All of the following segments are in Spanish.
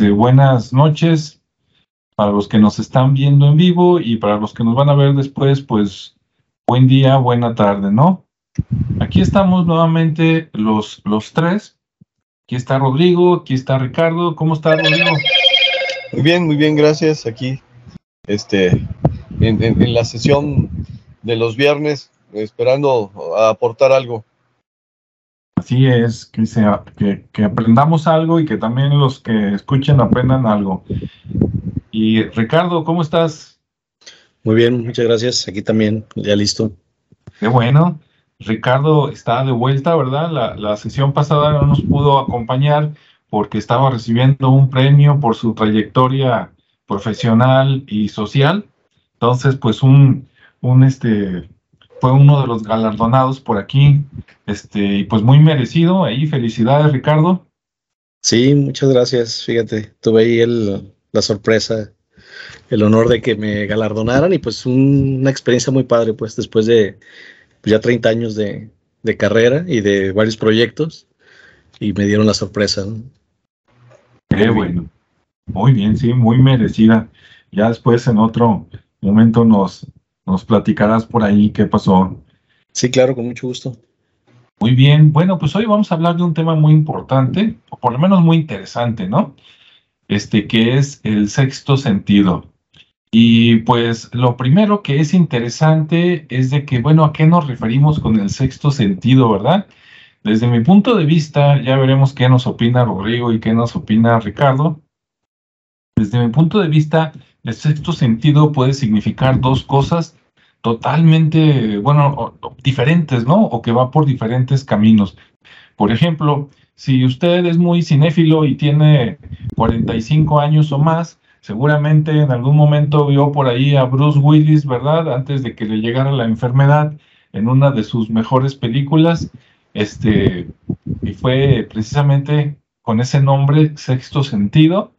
este, buenas noches para los que nos están viendo en vivo y para los que nos van a ver después, pues buen día, buena tarde, ¿no? Aquí estamos nuevamente los, los tres. Aquí está Rodrigo, aquí está Ricardo. ¿Cómo está Rodrigo? Muy bien, muy bien, gracias. Aquí, este, en, la sesión de los viernes, esperando aportar algo. Así es, que, sea, que, que, aprendamos algo y que también los que escuchen aprendan algo. Y Ricardo, ¿cómo estás? Muy bien, muchas gracias. Aquí también, ya listo. Qué bueno. Ricardo está de vuelta, ¿verdad? La, la sesión pasada no nos pudo acompañar porque estaba recibiendo un premio por su trayectoria profesional y social. Entonces, pues un, un este, fue uno de los galardonados por aquí, este, y pues muy merecido ahí. Felicidades, Ricardo. Sí, muchas gracias. Fíjate, tuve ahí el, la sorpresa, el honor de que me galardonaran y pues una experiencia muy padre, pues después de pues, ya 30 años de, carrera y de varios proyectos y me dieron la sorpresa. Qué bueno. Muy bien, sí, muy merecida. Ya después en otro momento nos, nos platicarás por ahí qué pasó. Sí, claro, con mucho gusto. Muy bien, bueno, pues hoy vamos a hablar de un tema muy importante, o por lo menos muy interesante, ¿no? Este que es el sexto sentido. Y pues lo primero que es interesante es de que, bueno, ¿a qué nos referimos con el sexto sentido, verdad? Desde mi punto de vista, ya veremos qué nos opina Rodrigo y qué nos opina Ricardo. Desde mi punto de vista, el sexto sentido puede significar dos cosas totalmente, bueno, diferentes, ¿no? O que va por diferentes caminos. Por ejemplo, si usted es muy cinéfilo y tiene 45 años o más, Seguramente en algún momento vio por ahí a Bruce Willis, ¿verdad? Antes de que le llegara la enfermedad en una de sus mejores películas. Este, y fue precisamente con ese nombre, Sexto Sentido,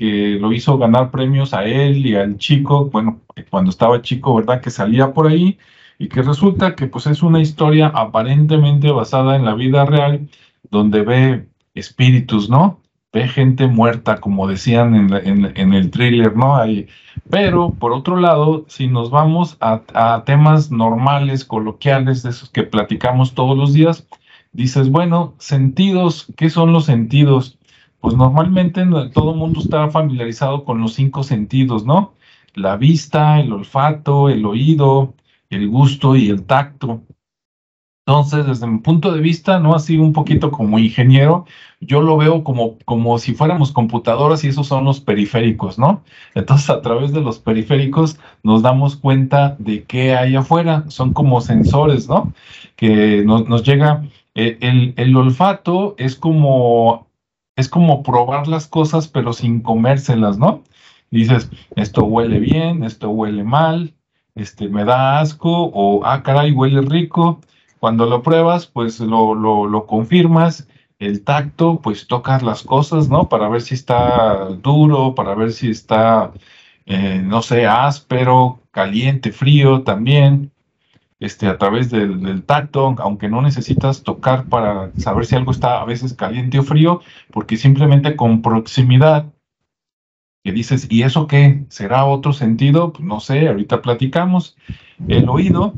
que lo hizo ganar premios a él y al chico, bueno, cuando estaba chico, ¿verdad? Que salía por ahí y que resulta que pues es una historia aparentemente basada en la vida real, donde ve espíritus, ¿no? ve gente muerta, como decían en, el thriller, ¿no? Hay, pero, por otro lado, si nos vamos a, temas normales, coloquiales, de esos que platicamos todos los días, dices, bueno, sentidos, ¿qué son los sentidos? Pues normalmente todo el mundo está familiarizado con los cinco sentidos, ¿no? La vista, el olfato, el oído, el gusto y el tacto. Entonces, desde mi punto de vista, no así un poquito como ingeniero, yo lo veo como, como si fuéramos computadoras y esos son los periféricos, ¿no? Entonces, a través de los periféricos nos damos cuenta de qué hay afuera, son como sensores, ¿no? Que nos, llega, eh, el, el, olfato es como, es como probar las cosas pero sin comérselas, ¿no? Dices, esto huele bien, esto huele mal, este, me da asco, o, ah, caray, huele rico, cuando lo pruebas, pues lo, lo, confirmas. El tacto, pues tocas las cosas, ¿no? Para ver si está duro, para ver si está, eh, no sé, áspero, caliente, frío también. Este, a través del, del, tacto, aunque no necesitas tocar para saber si algo está a veces caliente o frío, porque simplemente con proximidad, que dices, ¿y eso qué? ¿Será otro sentido? Pues no sé, ahorita platicamos. El oído,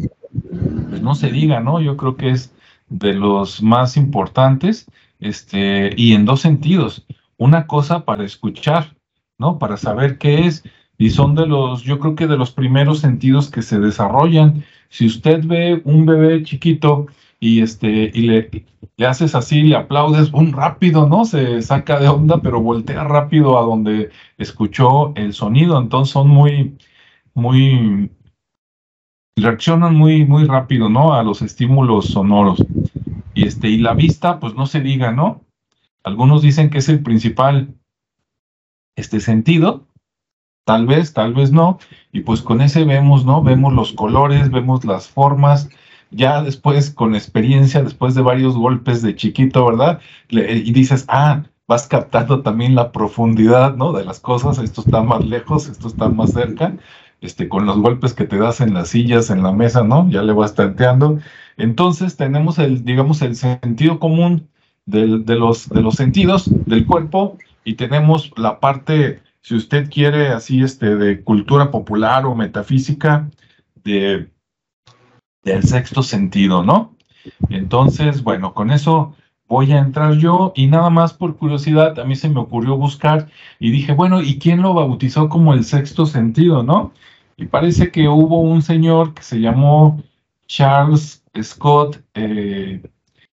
pues no se diga, ¿no? Yo creo que es de los más importantes, este, y en dos sentidos. Una cosa para escuchar, ¿no? Para saber qué es, y son de los, yo creo que de los primeros sentidos que se desarrollan. Si usted ve un bebé chiquito y este, y le, le haces así, le aplaudes, un rápido, ¿no? Se saca de onda, pero voltea rápido a donde escuchó el sonido. Entonces son muy, muy, reaccionan muy, muy rápido, ¿no? A los estímulos sonoros. Y, este, y la vista, pues no se diga, ¿no? Algunos dicen que es el principal este sentido, tal vez, tal vez no, y pues con ese vemos, ¿no? Vemos los colores, vemos las formas, ya después con experiencia, después de varios golpes de chiquito, ¿verdad? y dices, ah, vas captando también la profundidad, ¿no? De las cosas, esto está más lejos, esto está más cerca, este, con los golpes que te das en las sillas, en la mesa, ¿no? Ya le vas tanteando. Entonces tenemos el, digamos, el sentido común de, los, de los sentidos del cuerpo, y tenemos la parte, si usted quiere, así este, de cultura popular o metafísica, de, del sexto sentido, ¿no? Entonces, bueno, con eso voy a entrar yo y nada más por curiosidad a mí se me ocurrió buscar y dije, bueno, ¿y quién lo bautizó como el sexto sentido, no? Y parece que hubo un señor que se llamó Charles Scott eh,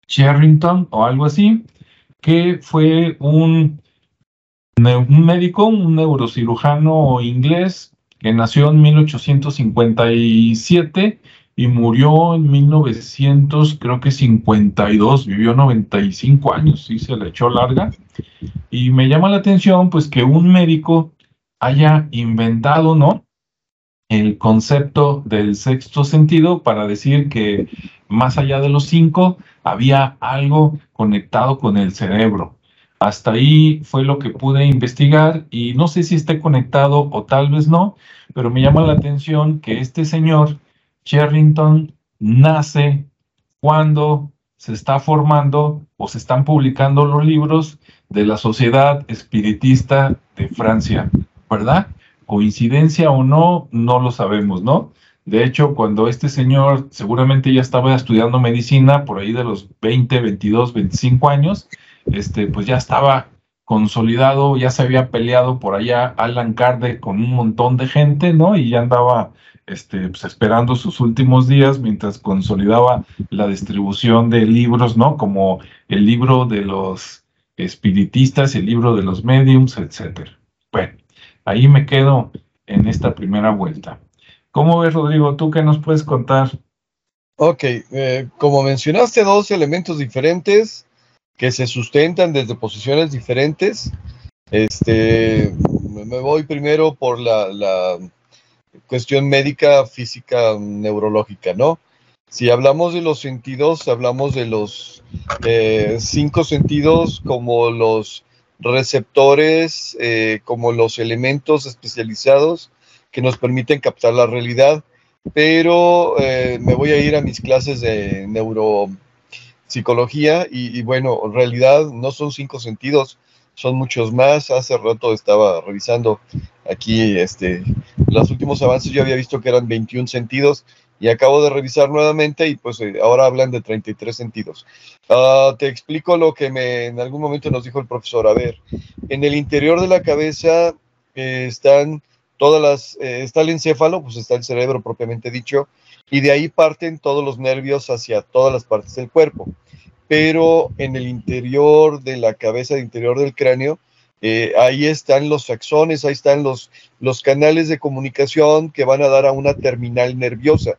Sherrington o algo así, que fue un, un médico, un neurocirujano inglés que nació en 1857 y murió en 1900, creo que 52, vivió 95 años, sí, se le echó larga. Y me llama la atención, pues, que un médico haya inventado, ¿no? El concepto del sexto sentido para decir que más allá de los cinco había algo conectado con el cerebro. Hasta ahí fue lo que pude investigar y no sé si esté conectado o tal vez no, pero me llama la atención que este señor Sherrington nace cuando se está formando o se están publicando los libros de la Sociedad Espiritista de Francia, ¿verdad? Coincidencia o no, no lo sabemos, ¿no? De hecho, cuando este señor seguramente ya estaba estudiando medicina por ahí de los 20, 22, 25 años, este, pues ya estaba consolidado, ya se había peleado por allá Alan Kardec con un montón de gente, ¿no? Y ya andaba este, pues, esperando sus últimos días mientras consolidaba la distribución de libros, ¿no? Como el libro de los espiritistas, el libro de los mediums, etcétera. Bueno, ahí me quedo en esta primera vuelta. ¿Cómo ves, Rodrigo? ¿Tú qué nos puedes contar? Ok, eh, como mencionaste, dos elementos diferentes que se sustentan desde posiciones diferentes. Este, me voy primero por la, cuestión médica, física, neurológica, ¿no? Si hablamos de los sentidos, hablamos de los eh, cinco sentidos como los receptores, eh, como los elementos especializados que nos permiten captar la realidad, pero eh, me voy a ir a mis clases de neuropsicología y, y bueno, en realidad no son cinco sentidos, son muchos más. Hace rato estaba revisando aquí este, los últimos avances, yo había visto que eran 21 sentidos y acabo de revisar nuevamente y pues eh, ahora hablan de 33 sentidos. Uh, te explico lo que me, en algún momento nos dijo el profesor. A ver, en el interior de la cabeza eh, están todas las, eh, está el encéfalo, pues está el cerebro propiamente dicho, y de ahí parten todos los nervios hacia todas las partes del cuerpo pero en el interior de la cabeza, el interior del cráneo, eh, ahí están los axones, ahí están los, los canales de comunicación que van a dar a una terminal nerviosa.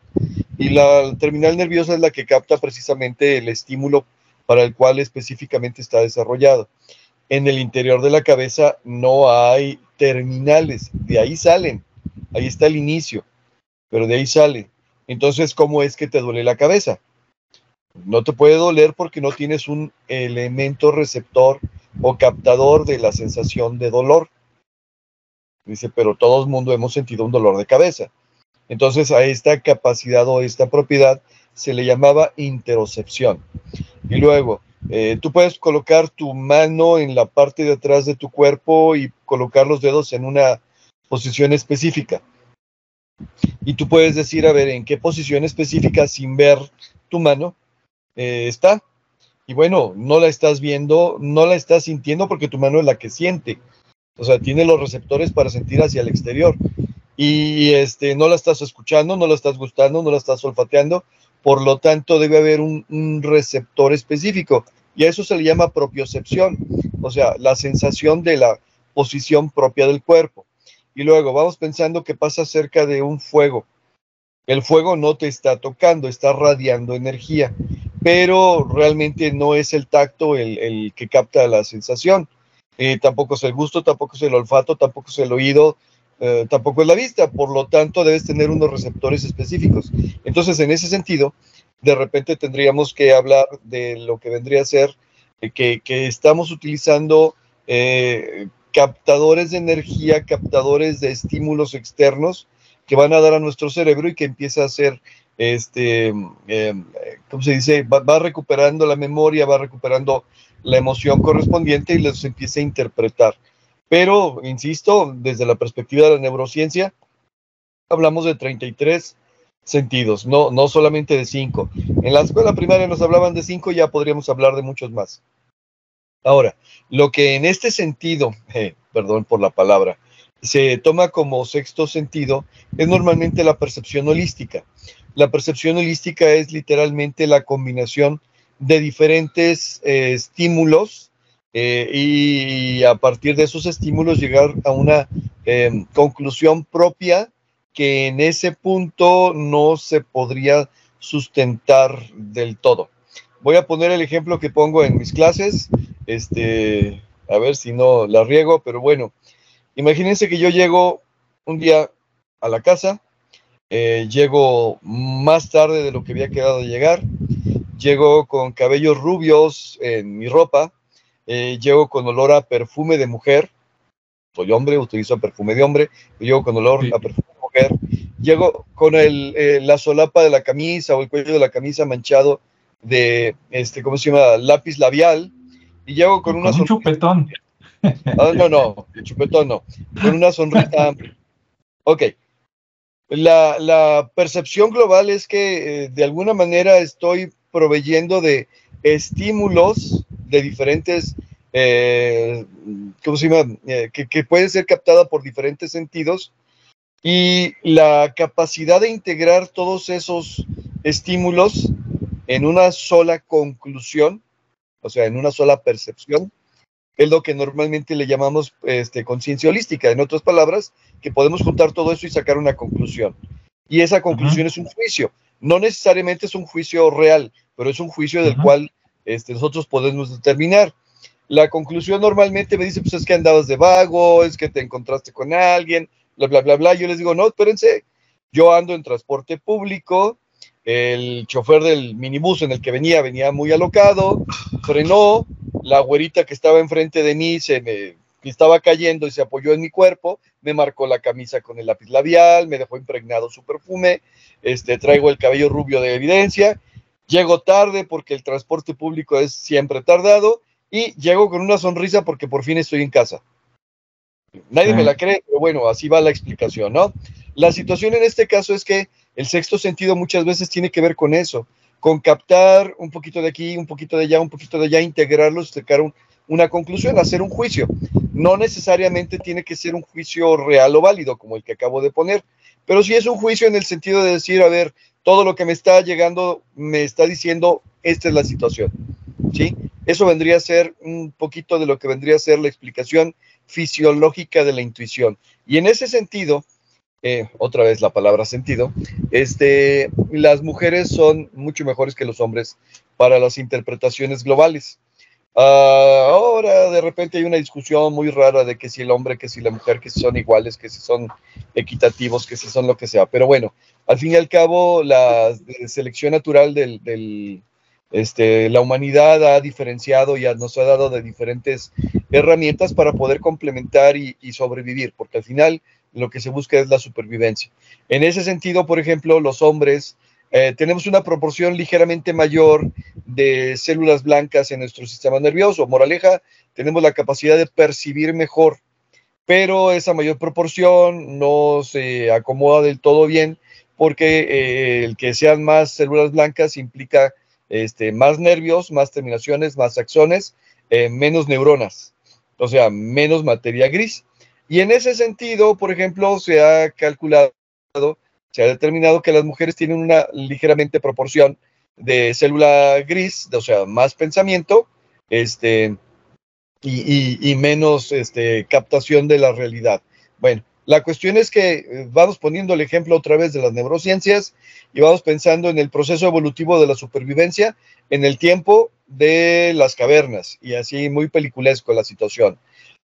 Y la terminal nerviosa es la que capta precisamente el estímulo para el cual específicamente está desarrollado. En el interior de la cabeza no hay terminales, de ahí salen, ahí está el inicio, pero de ahí sale. Entonces, ¿cómo es que te duele la cabeza? No te puede doler porque no tienes un elemento receptor o captador de la sensación de dolor. Dice, pero todo el mundo hemos sentido un dolor de cabeza. Entonces a esta capacidad o esta propiedad se le llamaba interocepción. Y luego, eh, tú puedes colocar tu mano en la parte de atrás de tu cuerpo y colocar los dedos en una posición específica. Y tú puedes decir, a ver, en qué posición específica sin ver tu mano eh, está. Y bueno, no la estás viendo, no la estás sintiendo porque tu mano es la que siente. O sea, tiene los receptores para sentir hacia el exterior. Y este, no la estás escuchando, no la estás gustando, no la estás olfateando. Por lo tanto, debe haber un, receptor específico. Y a eso se le llama propiocepción. O sea, la sensación de la posición propia del cuerpo. Y luego vamos pensando que pasa cerca de un fuego. El fuego no te está tocando, está radiando energía pero realmente no es el tacto el, que capta la sensación. Eh, tampoco es el gusto, tampoco es el olfato, tampoco es el oído, eh, tampoco es la vista. Por lo tanto, debes tener unos receptores específicos. Entonces, en ese sentido, de repente tendríamos que hablar de lo que vendría a ser eh, que, estamos utilizando captadores de energía, captadores de estímulos externos que van a dar a nuestro cerebro y que empieza a ser este, eh, ¿cómo se dice? Va, recuperando la memoria, va recuperando la emoción correspondiente y los empiece a interpretar. Pero, insisto, desde la perspectiva de la neurociencia, hablamos de 33 sentidos, no, no solamente de 5. En la escuela primaria nos hablaban de 5, ya podríamos hablar de muchos más. Ahora, lo que en este sentido, eh, perdón por la palabra, se toma como sexto sentido es normalmente la percepción holística. La percepción holística es literalmente la combinación de diferentes eh, estímulos eh, y a partir de esos estímulos llegar a una eh, conclusión propia que en ese punto no se podría sustentar del todo. Voy a poner el ejemplo que pongo en mis clases, este, a ver si no la riego, pero bueno, imagínense que yo llego un día a la casa, llego más tarde de lo que había quedado de llegar, llego con cabellos rubios en mi ropa, eh, llego con olor a perfume de mujer, soy hombre, utilizo perfume de hombre, llego con olor a perfume de mujer, llego con el, eh, la solapa de la camisa o el cuello de la camisa manchado de, este, ¿cómo se llama? Lápiz labial, y llego con, una un chupetón. Ah, no, no, chupetón no, con una sonrisa. Ok. La, la percepción global es que eh, de alguna manera estoy proveyendo de estímulos de diferentes, eh, ¿cómo se llama? Eh, que, que puede ser captada por diferentes sentidos y la capacidad de integrar todos esos estímulos en una sola conclusión, o sea, en una sola percepción, es lo que normalmente le llamamos este, conciencia holística. En otras palabras, que podemos juntar todo eso y sacar una conclusión. Y esa conclusión es un juicio. No necesariamente es un juicio real, pero es un juicio del cual este, nosotros podemos determinar. La conclusión normalmente me dice, pues es que andabas de vago, es que te encontraste con alguien, bla, bla, bla, bla. Yo les digo, no, espérense, yo ando en transporte público, el chofer del minibús en el que venía venía muy alocado, frenó, la güerita que estaba enfrente de mí se me estaba cayendo y se apoyó en mi cuerpo, me marcó la camisa con el lápiz labial, me dejó impregnado su perfume, este, traigo el cabello rubio de evidencia Llego tarde porque el transporte público es siempre tardado y llego con una sonrisa porque por fin estoy en casa. Nadie me la cree, pero bueno, así va la explicación, ¿no? La situación en este caso es que el sexto sentido muchas veces tiene que ver con eso, con captar un poquito de aquí, un poquito de allá, un poquito de allá, integrarlos, sacar una conclusión, hacer un juicio. No necesariamente tiene que ser un juicio real o válido, como el que acabo de poner, pero sí es un juicio en el sentido de decir, a ver, todo lo que me está llegando me está diciendo, esta es la situación. ¿Sí? Eso vendría a ser un poquito de lo que vendría a ser la explicación fisiológica de la intuición. Y en ese sentido, eh, otra vez la palabra sentido, este, las mujeres son mucho mejores que los hombres para las interpretaciones globales. Ah, ahora de repente hay una discusión muy rara de que si el hombre, que si la mujer, que si son iguales, que si son equitativos, que si son lo que sea. Pero bueno, al fin y al cabo, la selección natural del, este, la humanidad ha diferenciado y nos ha dado de diferentes herramientas para poder complementar y, sobrevivir, porque al final lo que se busca es la supervivencia. En ese sentido, por ejemplo, los hombres eh, tenemos una proporción ligeramente mayor de células blancas en nuestro sistema nervioso. Moraleja, tenemos la capacidad de percibir mejor, pero esa mayor proporción no se acomoda del todo bien porque eh, el que sean más células blancas implica este, más nervios, más terminaciones, más axones, eh, menos neuronas, o sea, menos materia gris. Y en ese sentido, por ejemplo, se ha calculado, se ha determinado que las mujeres tienen una ligeramente proporción de célula gris, o sea, más pensamiento, este, y, menos este, captación de la realidad. Bueno, la cuestión es que eh, vamos poniendo el ejemplo otra vez de las neurociencias y vamos pensando en el proceso evolutivo de la supervivencia en el tiempo de las cavernas y así muy peliculesco la situación.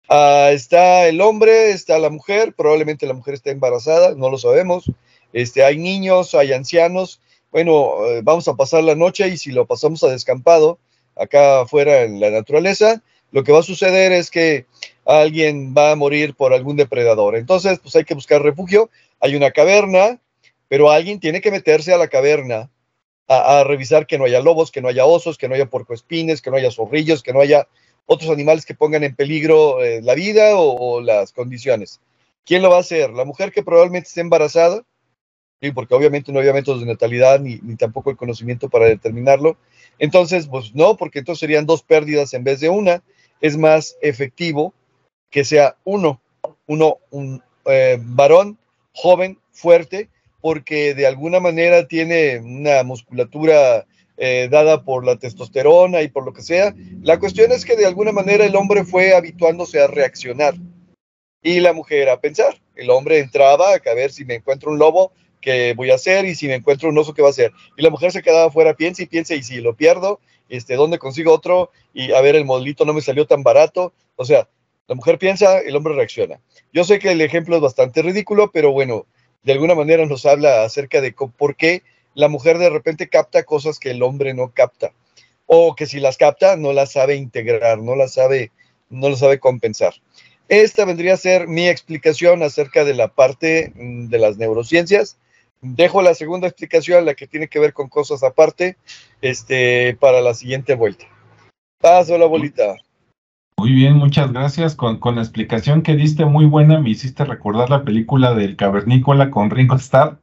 Ah, está el hombre, está la mujer, probablemente la mujer está embarazada, no lo sabemos. Este, hay niños, hay ancianos. Bueno, eh, vamos a pasar la noche y si lo pasamos a descampado acá afuera en la naturaleza, lo que va a suceder es que alguien va a morir por algún depredador. Entonces, pues hay que buscar refugio. Hay una caverna, pero alguien tiene que meterse a la caverna a, revisar que no haya lobos, que no haya osos, que no haya puercoespines, que no haya zorrillos, que no haya otros animales que pongan en peligro eh, la vida o, las condiciones. ¿Quién lo va a hacer? La mujer que probablemente esté embarazada. Porque obviamente no había métodos de natalidad ni, ni, tampoco el conocimiento para determinarlo. Entonces, pues no, porque entonces serían dos pérdidas en vez de una. Es más efectivo que sea uno, uno, un eh, varón joven, fuerte, porque de alguna manera tiene una musculatura eh, dada por la testosterona y por lo que sea. La cuestión es que de alguna manera el hombre fue habituándose a reaccionar y la mujer a pensar. El hombre entraba a ver si me encuentro un lobo, ¿qué voy a hacer? Y si me encuentro un oso, ¿qué va a hacer? Y la mujer se quedaba fuera, piensa y piensa, y si lo pierdo, este, ¿dónde consigo otro? Y a ver, el modelito no me salió tan barato. O sea, la mujer piensa, el hombre reacciona. Yo sé que el ejemplo es bastante ridículo, pero bueno, de alguna manera nos habla acerca de por qué la mujer de repente capta cosas que el hombre no capta. O que si las capta, no las sabe integrar, no las sabe, no las sabe compensar. Esta vendría a ser mi explicación acerca de la parte mm, de las neurociencias. Dejo la segunda explicación, la que tiene que ver con cosas aparte, este, para la siguiente vuelta. Paso la bolita. Muy bien, muchas gracias. Con, con, la explicación que diste muy buena, me hiciste recordar la película del cavernícola con Ringo Starr.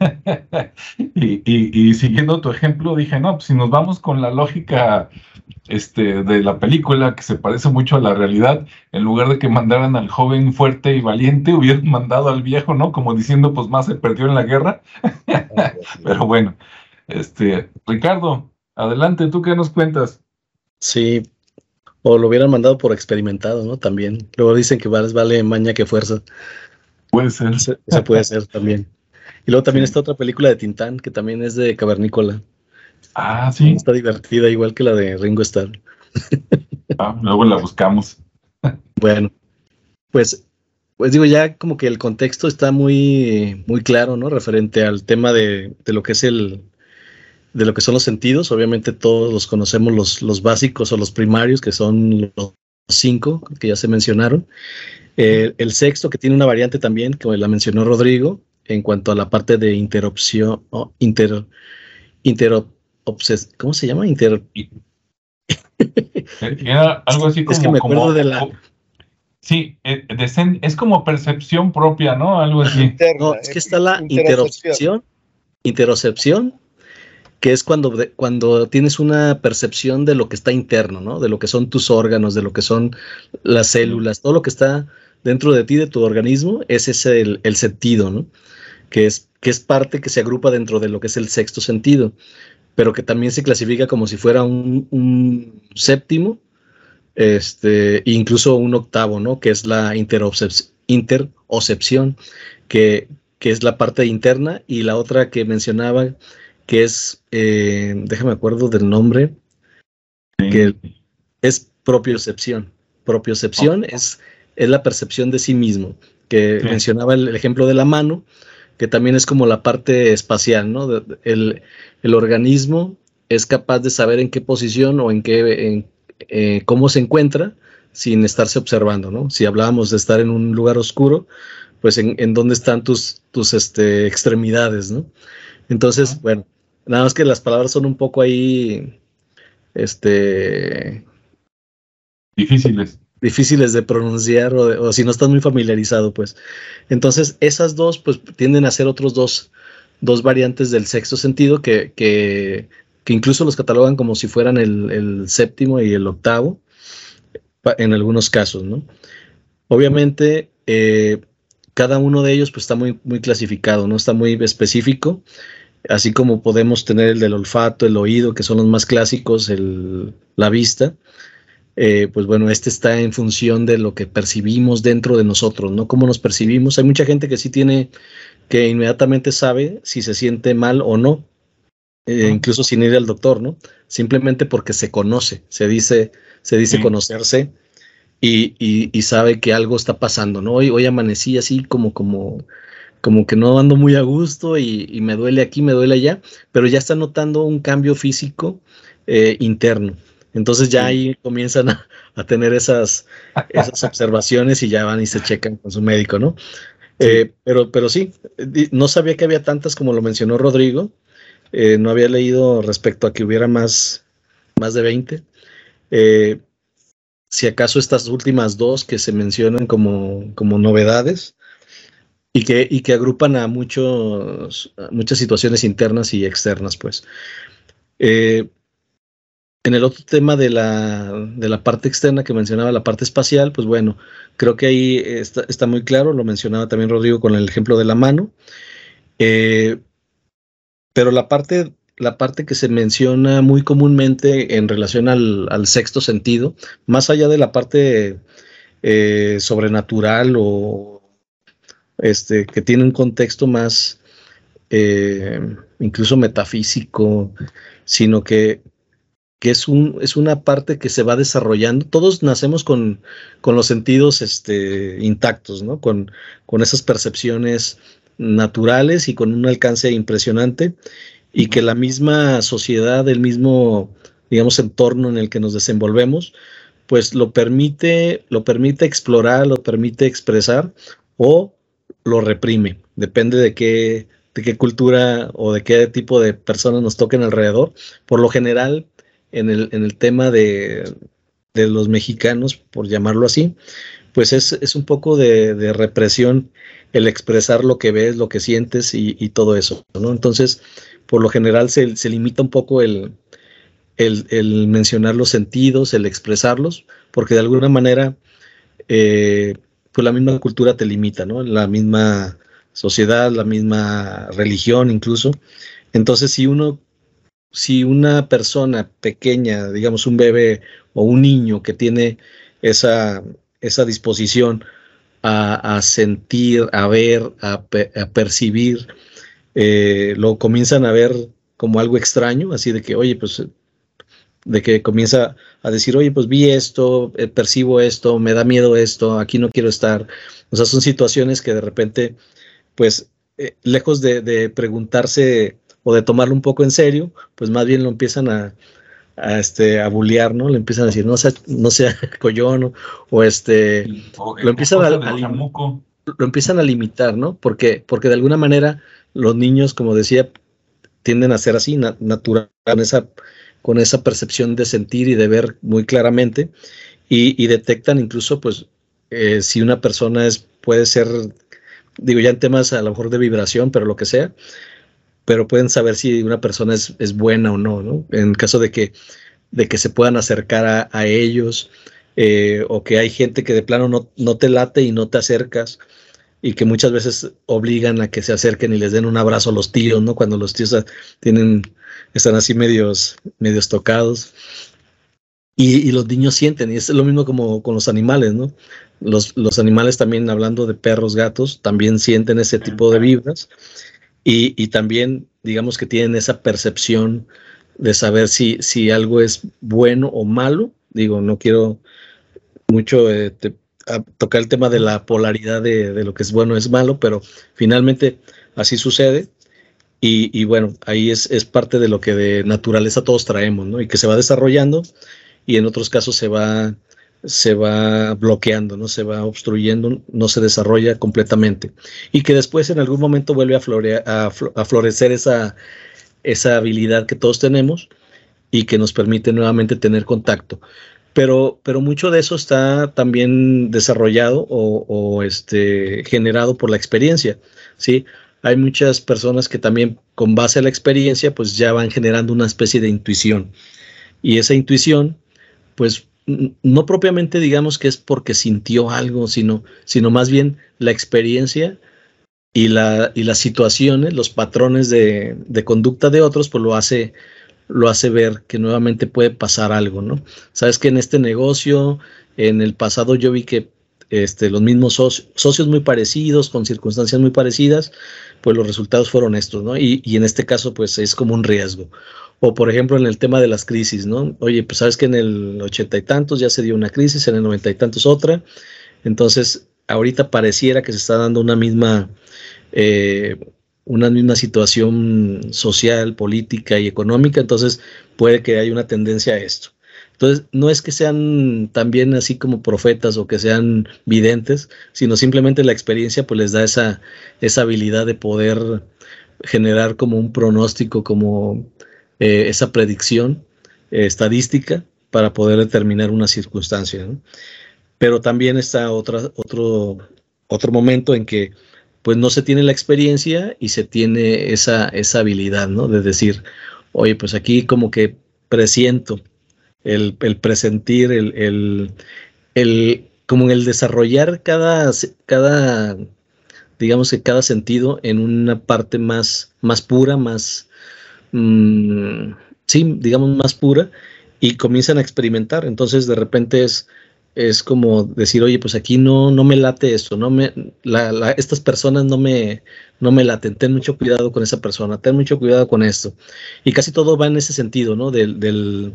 y, y, siguiendo tu ejemplo, dije, no, pues si nos vamos con la lógica este, de la película, que se parece mucho a la realidad, en lugar de que mandaran al joven fuerte y valiente, hubieran mandado al viejo, ¿no? Como diciendo, pues más se perdió en la guerra. Pero bueno, este, Ricardo, adelante, ¿tú qué nos cuentas? Sí, o lo hubieran mandado por experimentado, ¿no? También. Luego dicen que vale, vale maña que fuerza. Puede ser. Se, puede ser también. Y luego también está otra película de Tintán, que también es de Cavernícola. Ah, sí. Está divertida, igual que la de Ringo Starr. Ah, luego la buscamos. bueno, pues, pues digo, ya como que el contexto está muy, muy claro, ¿no? Referente al tema de, de lo que es el, de lo que son los sentidos. Obviamente todos los conocemos los, los básicos o los primarios, que son los cinco que ya se mencionaron. Eh, el sexto, que tiene una variante también, como la mencionó Rodrigo, en cuanto a la parte de interopción, o inter, ¿cómo se llama? Inter... Era algo así como... Es que me acuerdo de la... Sí, eh, es como percepción propia, ¿no? Algo así. no, es que está la interocepción, interocepción, que es cuando, cuando tienes una percepción de lo que está interno, ¿no? De lo que son tus órganos, de lo que son las células, todo lo que está dentro de ti, de tu organismo, ese es el, el sentido, ¿no? Que es, que es parte que se agrupa dentro de lo que es el sexto sentido, pero que también se clasifica como si fuera un, un séptimo, este, incluso un octavo, ¿no? Que es la interocepción, que, que es la parte interna, y la otra que mencionaba, que es, eh, déjame acuerdo del nombre, que es propiocepción. Propiocepción es, es la percepción de sí mismo, que mencionaba el, ejemplo de la mano, que también es como la parte espacial, ¿no? El, el, organismo es capaz de saber en qué posición o en qué, en, eh, cómo se encuentra sin estarse observando, ¿no? Si hablábamos de estar en un lugar oscuro, pues en, en dónde están tus, tus este, extremidades, ¿no? Entonces, bueno, Nada más que las palabras son un poco ahí, este... Difíciles. Difíciles de pronunciar o, si no estás muy familiarizado, pues. Entonces, esas dos, pues, tienden a ser otros dos, dos variantes del sexto sentido que, que, incluso los catalogan como si fueran el, el séptimo y el octavo, en algunos casos, ¿no? Obviamente, eh, cada uno de ellos pues está muy, muy clasificado, ¿no? Está muy específico así como podemos tener el del olfato, el oído, que son los más clásicos, el, la vista, eh, pues bueno, este está en función de lo que percibimos dentro de nosotros, ¿no? Cómo nos percibimos. Hay mucha gente que sí tiene, que inmediatamente sabe si se siente mal o no, eh, incluso sin ir al doctor, ¿no? Simplemente porque se conoce, se dice, se dice conocerse y, y, sabe que algo está pasando, ¿no? Hoy, hoy amanecí así como, como, como que no ando muy a gusto y, me duele aquí, me duele allá, pero ya está notando un cambio físico eh, interno. Entonces ya ahí comienzan a, tener esas, esas observaciones y ya van y se checan con su médico, ¿no? Eh, pero, pero sí, no sabía que había tantas como lo mencionó Rodrigo. eh, no había leído respecto a que hubiera más, más de 20. Eh, si acaso estas últimas dos que se mencionan como, como novedades y que, y que agrupan a, muchos, muchas situaciones internas y externas, pues. Eh, en el otro tema de la, de la, parte externa que mencionaba, la parte espacial, pues bueno, creo que ahí está, muy claro, lo mencionaba también Rodrigo con el ejemplo de la mano. Eh, pero la parte, la parte que se menciona muy comúnmente en relación al, sexto sentido, más allá de la parte eh, sobrenatural o este, que tiene un contexto más eh, incluso metafísico, sino que, que es, un, es una parte que se va desarrollando. Todos nacemos con, con los sentidos este, intactos, ¿no? Con, con esas percepciones naturales y con un alcance impresionante y que la misma sociedad, el mismo, digamos, entorno en el que nos desenvolvemos, pues lo permite, lo permite explorar, lo permite expresar o lo reprime. Depende de qué, de qué cultura o de qué tipo de personas nos toquen alrededor. Por lo general, en el, en el tema de, de los mexicanos, por llamarlo así, pues es, es un poco de, de, represión el expresar lo que ves, lo que sientes y, todo eso, ¿no? Entonces, por lo general se, limita un poco el, el, mencionar los sentidos, el expresarlos, porque de alguna manera, eh, pues la misma cultura te limita, ¿no? La misma sociedad, la misma religión incluso. Entonces, si uno, si una persona pequeña, digamos un bebé o un niño que tiene esa, esa disposición, a, sentir, a ver, a, percibir, eh, lo comienzan a ver como algo extraño, así de que, oye, pues, de que comienza a decir, oye, pues vi esto, eh, percibo esto, me da miedo esto, aquí no quiero estar. O sea, son situaciones que de repente, pues, eh, lejos de, de preguntarse o de tomarlo un poco en serio, pues más bien lo empiezan a, a este a bullear, ¿no? Le empiezan a decir, no sea, no sea collón, o este lo empiezan a, lo empiezan a limitar, ¿no? Porque, porque de alguna manera los niños, como decía, tienden a ser así, natural, con esa, con esa percepción de sentir y de ver muy claramente, y, detectan incluso, pues, eh, si una persona es, puede ser, digo, ya en temas a lo mejor de vibración, pero lo que sea, pero pueden saber si una persona es, es buena o no, ¿no? En caso de que, de que se puedan acercar a, ellos, eh, o que hay gente que de plano no, no, te late y no te acercas, y que muchas veces obligan a que se acerquen y les den un abrazo a los tíos, ¿no? Cuando los tíos tienen, están así medios, medios tocados. Y, y, los niños sienten, y es lo mismo como con los animales, ¿no? Los, los animales también, hablando de perros, gatos, también sienten ese tipo de vibras y, también, digamos que tienen esa percepción de saber si, si algo es bueno o malo. Digo, no quiero mucho eh, tocar el tema de la polaridad de, lo que es bueno es malo, pero finalmente así sucede. Y, bueno, ahí es, es, parte de lo que de naturaleza todos traemos, ¿no? Y que se va desarrollando y en otros casos se va se va bloqueando, no se va obstruyendo, no se desarrolla completamente. Y que después en algún momento vuelve a, florecer esa, esa habilidad que todos tenemos y que nos permite nuevamente tener contacto. Pero, pero mucho de eso está también desarrollado o, o, este, generado por la experiencia. ¿sí? Hay muchas personas que también con base a la experiencia pues ya van generando una especie de intuición. Y esa intuición pues no propiamente digamos que es porque sintió algo, sino, sino más bien la experiencia y, la, y las situaciones, los patrones de, de, conducta de otros, pues lo hace, lo hace ver que nuevamente puede pasar algo, ¿no? Sabes que en este negocio, en el pasado yo vi que este, los mismos socios, muy parecidos, con circunstancias muy parecidas, pues los resultados fueron estos, ¿no? Y, y en este caso, pues es como un riesgo. O por ejemplo en el tema de las crisis, ¿no? Oye, pues sabes que en el ochenta y tantos ya se dio una crisis, en el noventa y tantos otra. Entonces, ahorita pareciera que se está dando una misma, eh, una misma situación social, política y económica. Entonces, puede que haya una tendencia a esto. Entonces, no es que sean también así como profetas o que sean videntes, sino simplemente la experiencia pues les da esa, esa habilidad de poder generar como un pronóstico, como eh, esa predicción eh, estadística para poder determinar una circunstancia. Pero también está otro, otro momento en que pues no se tiene la experiencia y se tiene esa, esa habilidad, ¿no? De decir, oye, pues aquí como que presiento, el, el presentir, el, el, el, como el desarrollar cada, cada, digamos que cada sentido en una parte más, más pura, más, mmm, sí, digamos más pura, y comienzan a experimentar. Entonces de repente es, es como decir, oye, pues aquí no, no me late esto, no me, estas personas no me, no me laten, ten mucho cuidado con esa persona, ten mucho cuidado con esto. Y casi todo va en ese sentido, ¿no? Del, del,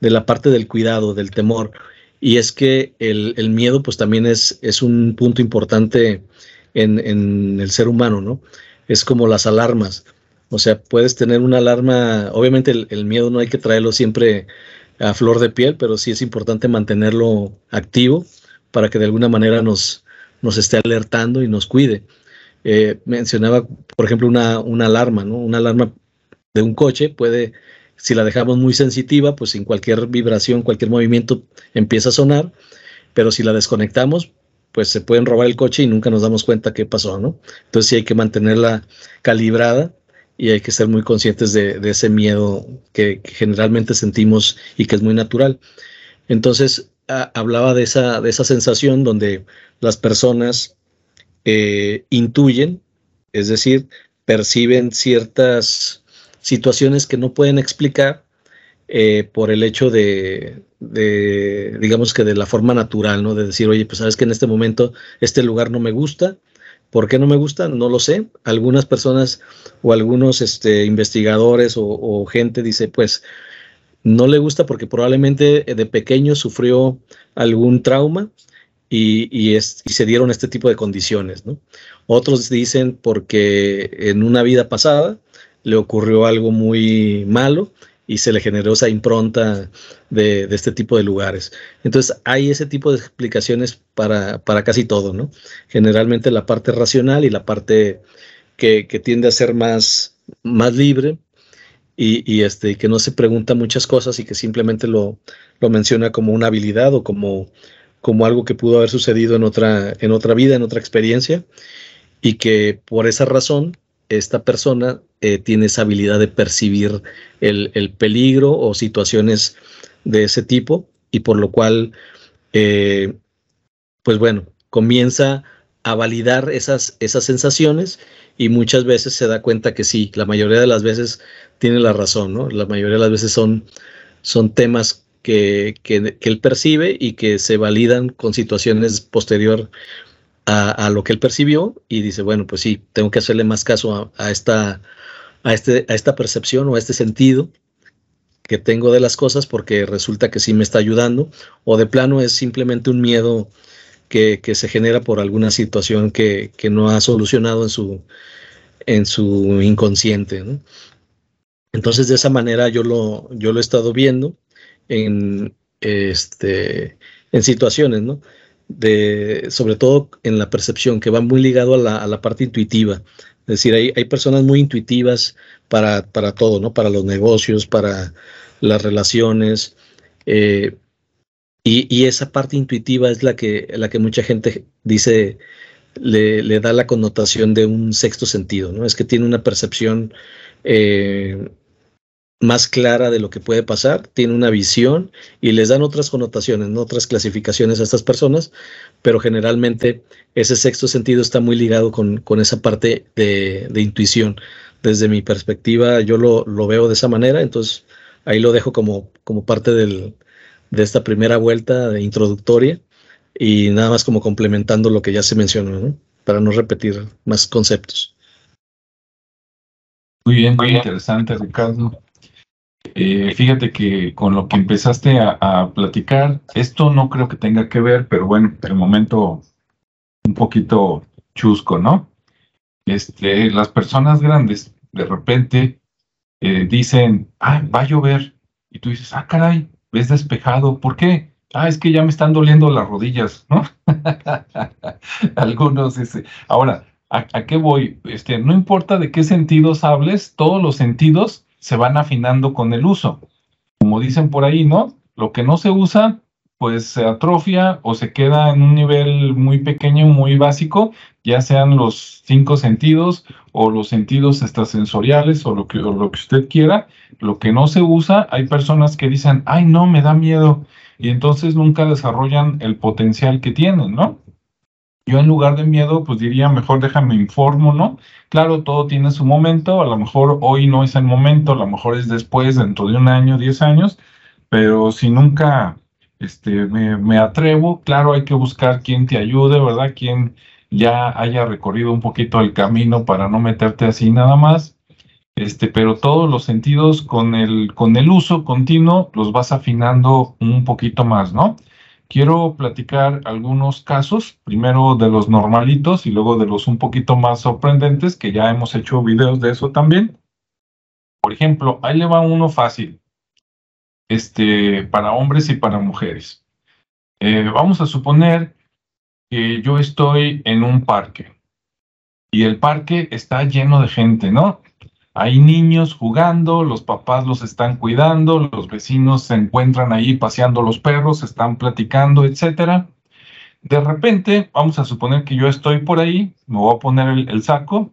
de la parte del cuidado, del temor. Y es que el, el miedo, pues también es, es un punto importante en, en, el ser humano, ¿no? Es como las alarmas. O sea, puedes tener una alarma, obviamente el, miedo no hay que traerlo siempre a flor de piel, pero sí es importante mantenerlo activo para que de alguna manera nos, nos esté alertando y nos cuide. Eh, mencionaba, por ejemplo, una, una alarma, ¿no? Una alarma de un coche puede, si la dejamos muy sensitiva, pues en cualquier vibración, cualquier movimiento empieza a sonar, pero si la desconectamos, pues se pueden robar el coche y nunca nos damos cuenta qué pasó, ¿no? Entonces sí hay que mantenerla calibrada y hay que ser muy conscientes de, ese miedo que, generalmente sentimos y que es muy natural. Entonces, hablaba de esa, de esa sensación donde las personas eh, intuyen, es decir, perciben ciertas situaciones que no pueden explicar eh, por el hecho de, de, digamos que de la forma natural, ¿no? De decir, oye, pues sabes que en este momento este lugar no me gusta, ¿Por qué no me gusta? No lo sé. Algunas personas o algunos este, investigadores o, gente dice, pues no le gusta porque probablemente de pequeño sufrió algún trauma y, se dieron este tipo de condiciones. ¿no? Otros dicen porque en una vida pasada le ocurrió algo muy malo y se le generó esa impronta de, este tipo de lugares. Entonces hay ese tipo de explicaciones para, casi todo, ¿no? Generalmente la parte racional y la parte que, tiende a ser más, más libre y, este, que no se pregunta muchas cosas y que simplemente lo, lo menciona como una habilidad o como, como algo que pudo haber sucedido en otra, en otra vida, en otra experiencia y que por esa razón esta persona eh, tiene esa habilidad de percibir el, peligro o situaciones de ese tipo y por lo cual, eh, pues bueno, comienza a validar esas, esas sensaciones y muchas veces se da cuenta que sí, la mayoría de las veces tiene la razón, ¿no? La mayoría de las veces son, son temas que, que, que él percibe y que se validan con situaciones posterior a, lo que él percibió y dice, bueno, pues sí, tengo que hacerle más caso a, esta, a, este, a esta percepción o a este sentido que tengo de las cosas porque resulta que sí me está ayudando o de plano es simplemente un miedo que, se genera por alguna situación que, no ha solucionado en su, en su inconsciente. Entonces de esa manera yo lo, yo lo he estado viendo en, este, en situaciones, ¿no? De, sobre todo en la percepción, que va muy ligado a la, parte intuitiva. Es decir, hay, hay personas muy intuitivas para, para, todo, ¿no? Para los negocios, para las relaciones. Eh, y, esa parte intuitiva es la que, la que mucha gente dice, le, le, da la connotación de un sexto sentido, ¿no? Es que tiene una percepción eh, más clara de lo que puede pasar, tiene una visión y les dan otras connotaciones, ¿no? otras clasificaciones a estas personas, pero generalmente ese sexto sentido está muy ligado con, con esa parte de, intuición. Desde mi perspectiva, yo lo, veo de esa manera, entonces ahí lo dejo como, como parte del, de esta primera vuelta de introductoria y nada más como complementando lo que ya se mencionó, para no repetir más conceptos. Muy bien, muy interesante, Ricardo. Eh, fíjate que con lo que empezaste a, platicar, esto no creo que tenga que ver, pero bueno, el momento un poquito chusco, ¿no? Este, las personas grandes de repente eh, dicen, ah, va a llover, y tú dices, ah, caray, ves despejado, ¿por qué? Ah, es que ya me están doliendo las rodillas, ¿no? Algunos, ese. Ahora, ¿A, qué voy? Este, no importa de qué sentidos hables, todos los sentidos se van afinando con el uso. Como dicen por ahí, ¿no? Lo que no se usa, pues se atrofia o se queda en un nivel muy pequeño, muy básico, ya sean los cinco sentidos o los sentidos extrasensoriales o lo que, o lo que usted quiera. Lo que no se usa, hay personas que dicen, ay, no, me da miedo, y entonces nunca desarrollan el potencial que tienen, ¿no? Yo en lugar de miedo, pues diría, mejor déjame informo, ¿no? Claro, todo tiene su momento, a lo mejor hoy no es el momento, a lo mejor es después, dentro de un año, diez años, pero si nunca este, me, me atrevo, claro, hay que buscar quien te ayude, ¿verdad? Quien ya haya recorrido un poquito el camino para no meterte así nada más. Este, pero todos los sentidos con el, con el uso continuo los vas afinando un poquito más, ¿no? Quiero platicar algunos casos, primero de los normalitos y luego de los un poquito más sorprendentes, que ya hemos hecho videos de eso también. Por ejemplo, ahí le va uno fácil, este, para hombres y para mujeres. Eh, vamos a suponer que yo estoy en un parque y el parque está lleno de gente, ¿no? Hay niños jugando, los papás los están cuidando, los vecinos se encuentran ahí paseando los perros, están platicando, etcétera. De repente, vamos a suponer que yo estoy por ahí, me voy a poner el, saco,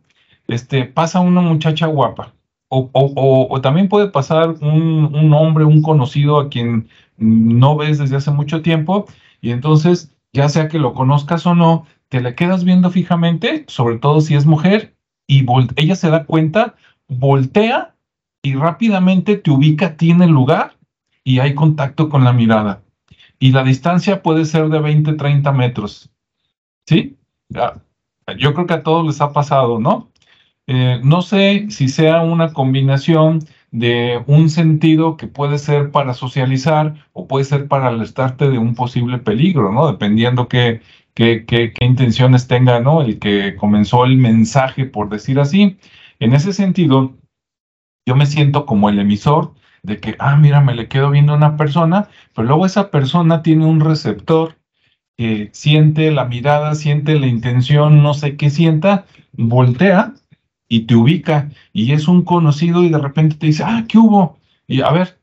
este, pasa una muchacha guapa. O, también puede pasar un, un, hombre, un conocido a quien no ves desde hace mucho tiempo, y entonces, ya sea que lo conozcas o no, te la quedas viendo fijamente, sobre todo si es mujer, y ella se da cuenta voltea y rápidamente te ubica a lugar y hay contacto con la mirada. Y la distancia puede ser de 20, 30 metros. ¿Sí? Yo creo que a todos les ha pasado, ¿no? Eh, no sé si sea una combinación de un sentido que puede ser para socializar o puede ser para alertarte de un posible peligro, ¿no? Dependiendo qué, qué, qué, qué intenciones tenga, ¿no? El que comenzó el mensaje, por decir así. En ese sentido, yo me siento como el emisor de que, ah, mira, me le quedo viendo a una persona, pero luego esa persona tiene un receptor que siente la mirada, siente la intención, no sé qué sienta, voltea y te ubica y es un conocido y de repente te dice, ah, ¿qué hubo? Y a ver,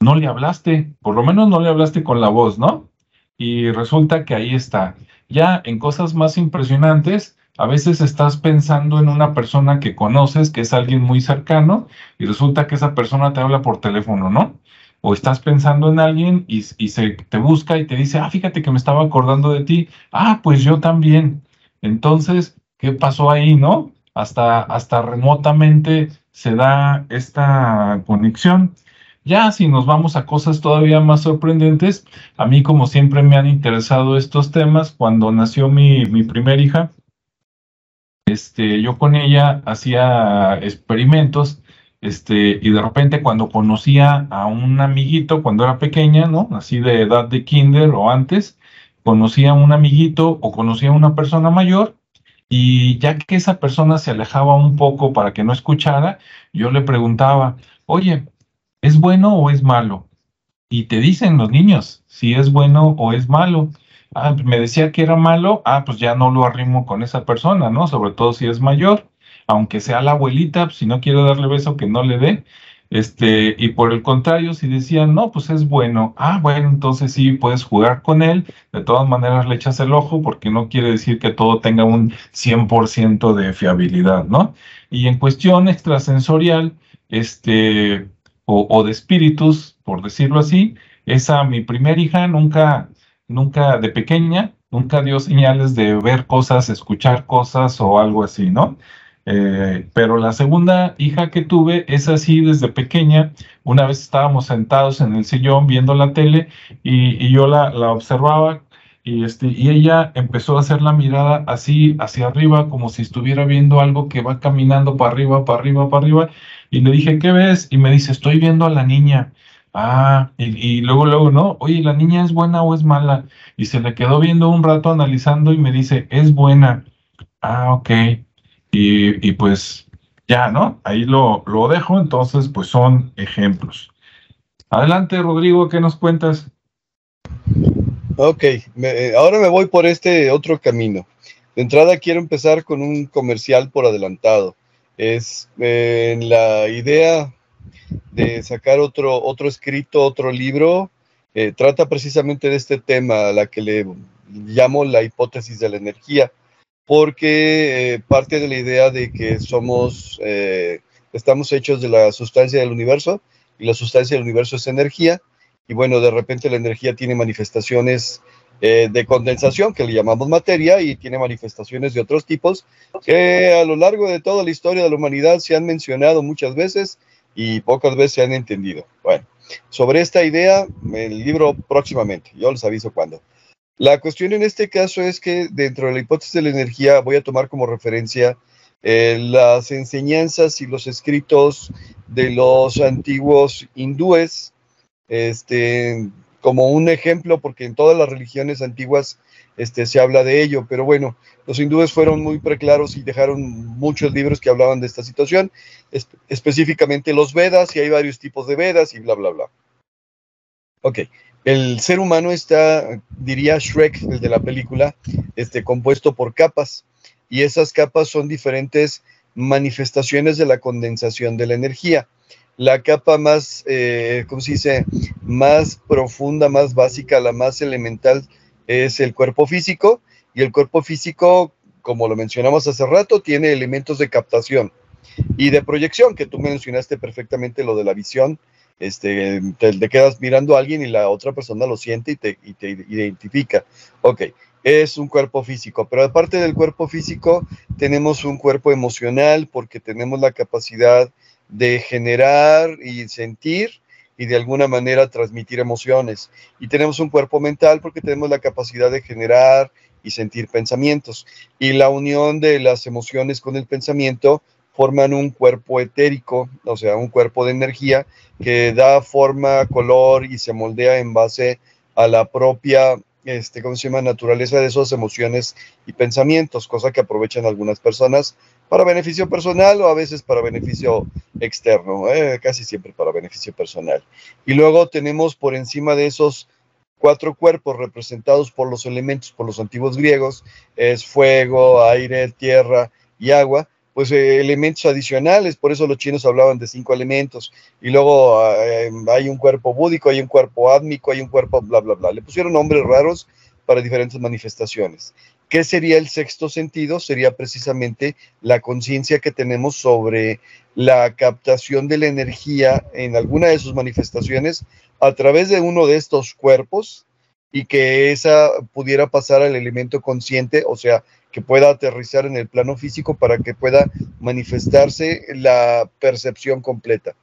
no le hablaste, por lo menos no le hablaste con la voz, ¿no? Y resulta que ahí está. Ya en cosas más impresionantes, a veces estás pensando en una persona que conoces, que es alguien muy cercano, y resulta que esa persona te habla por teléfono, ¿no? O estás pensando en alguien y, se te busca y te dice, ah, fíjate que me estaba acordando de ti. Ah, pues yo también. Entonces, ¿qué pasó ahí, no? Hasta, hasta remotamente se da esta conexión. Ya si nos vamos a cosas todavía más sorprendentes, a mí como siempre me han interesado estos temas, cuando nació mi, mi primera hija, este, yo con ella hacía experimentos, este, y de repente cuando conocía a un amiguito cuando era pequeña, ¿no? Así de edad de kinder o antes, conocía a un amiguito o conocía a una persona mayor, y ya que esa persona se alejaba un poco para que no escuchara, yo le preguntaba, oye, ¿es bueno o es malo? Y te dicen los niños si es bueno o es malo ah, me decía que era malo, ah, pues ya no lo arrimo con esa persona, ¿no? Sobre todo si es mayor, aunque sea la abuelita, pues si no quiero darle beso, que no le dé. Este, y por el contrario, si decían, no, pues es bueno, ah, bueno, entonces sí puedes jugar con él, de todas maneras le echas el ojo porque no quiere decir que todo tenga un 100% de fiabilidad, ¿no? Y en cuestión extrasensorial, este, o, o de espíritus, por decirlo así, esa mi primera hija nunca, nunca de pequeña, nunca dio señales de ver cosas, escuchar cosas o algo así, ¿no? Eh, pero la segunda hija que tuve es así desde pequeña. Una vez estábamos sentados en el sillón viendo la tele y, yo la, la, observaba y, este, y ella empezó a hacer la mirada así hacia arriba, como si estuviera viendo algo que va caminando para arriba, para arriba, para arriba. Y le dije, ¿qué ves? Y me dice, estoy viendo a la niña. Ah, y, luego, luego, ¿no? Oye, ¿la niña es buena o es mala? Y se le quedó viendo un rato analizando y me dice, es buena. Ah, ok. Y, y pues ya, ¿no? Ahí lo, lo dejo, entonces, pues son ejemplos. Adelante, Rodrigo, ¿qué nos cuentas? Ok, ahora me voy por este otro camino. De entrada quiero empezar con un comercial por adelantado. Es eh, la idea de sacar otro, otro escrito, otro libro, eh, trata precisamente de este tema, a la que le llamo la hipótesis de la energía, porque eh, parte de la idea de que somos, estamos hechos de la sustancia del universo y la sustancia del universo es energía, y bueno, de repente la energía tiene manifestaciones eh, de condensación, que le llamamos materia, y tiene manifestaciones de otros tipos que a lo largo de toda la historia de la humanidad se han mencionado muchas veces y pocas veces se han entendido. Bueno, sobre esta idea, el libro próximamente, yo les aviso cuándo. La cuestión en este caso es que dentro de la hipótesis de la energía voy a tomar como referencia eh, las enseñanzas y los escritos de los antiguos hindúes, este, como un ejemplo, porque en todas las religiones antiguas este, se habla de ello, pero bueno, los hindúes fueron muy preclaros y dejaron muchos libros que hablaban de esta situación, específicamente los Vedas, y hay varios tipos de Vedas y bla, bla, bla. Ok, el ser humano está, diría Shrek, el de la película, este, compuesto por capas, y esas capas son diferentes manifestaciones de la condensación de la energía la capa más, eh, ¿cómo se dice?, más profunda, más básica, la más elemental es el cuerpo físico y el cuerpo físico, como lo mencionamos hace rato, tiene elementos de captación y de proyección, que tú mencionaste perfectamente lo de la visión, este, te, quedas mirando a alguien y la otra persona lo siente y te, y te identifica. Ok, es un cuerpo físico, pero aparte del cuerpo físico, tenemos un cuerpo emocional porque tenemos la capacidad de generar y sentir y de alguna manera transmitir emociones. Y tenemos un cuerpo mental porque tenemos la capacidad de generar y sentir pensamientos. Y la unión de las emociones con el pensamiento forman un cuerpo etérico, o sea, un cuerpo de energía que da forma, color y se moldea en base a la propia este, ¿cómo se llama? Naturaleza de esas emociones y pensamientos, cosa que aprovechan algunas personas para beneficio personal o a veces para beneficio externo, eh, casi siempre para beneficio personal. Y luego tenemos por encima de esos cuatro cuerpos representados por los elementos, por los antiguos griegos, es fuego, aire, tierra y agua, pues eh, elementos adicionales, por eso los chinos hablaban de cinco elementos, y luego eh, hay un cuerpo búdico, hay un cuerpo átmico, hay un cuerpo bla, bla, bla. Le pusieron nombres raros para diferentes manifestaciones. ¿Qué sería el sexto sentido? Sería precisamente la conciencia que tenemos sobre la captación de la energía en alguna de sus manifestaciones a través de uno de estos cuerpos y que esa pudiera pasar al elemento consciente, o sea, que pueda aterrizar en el plano físico para que pueda manifestarse la percepción completa.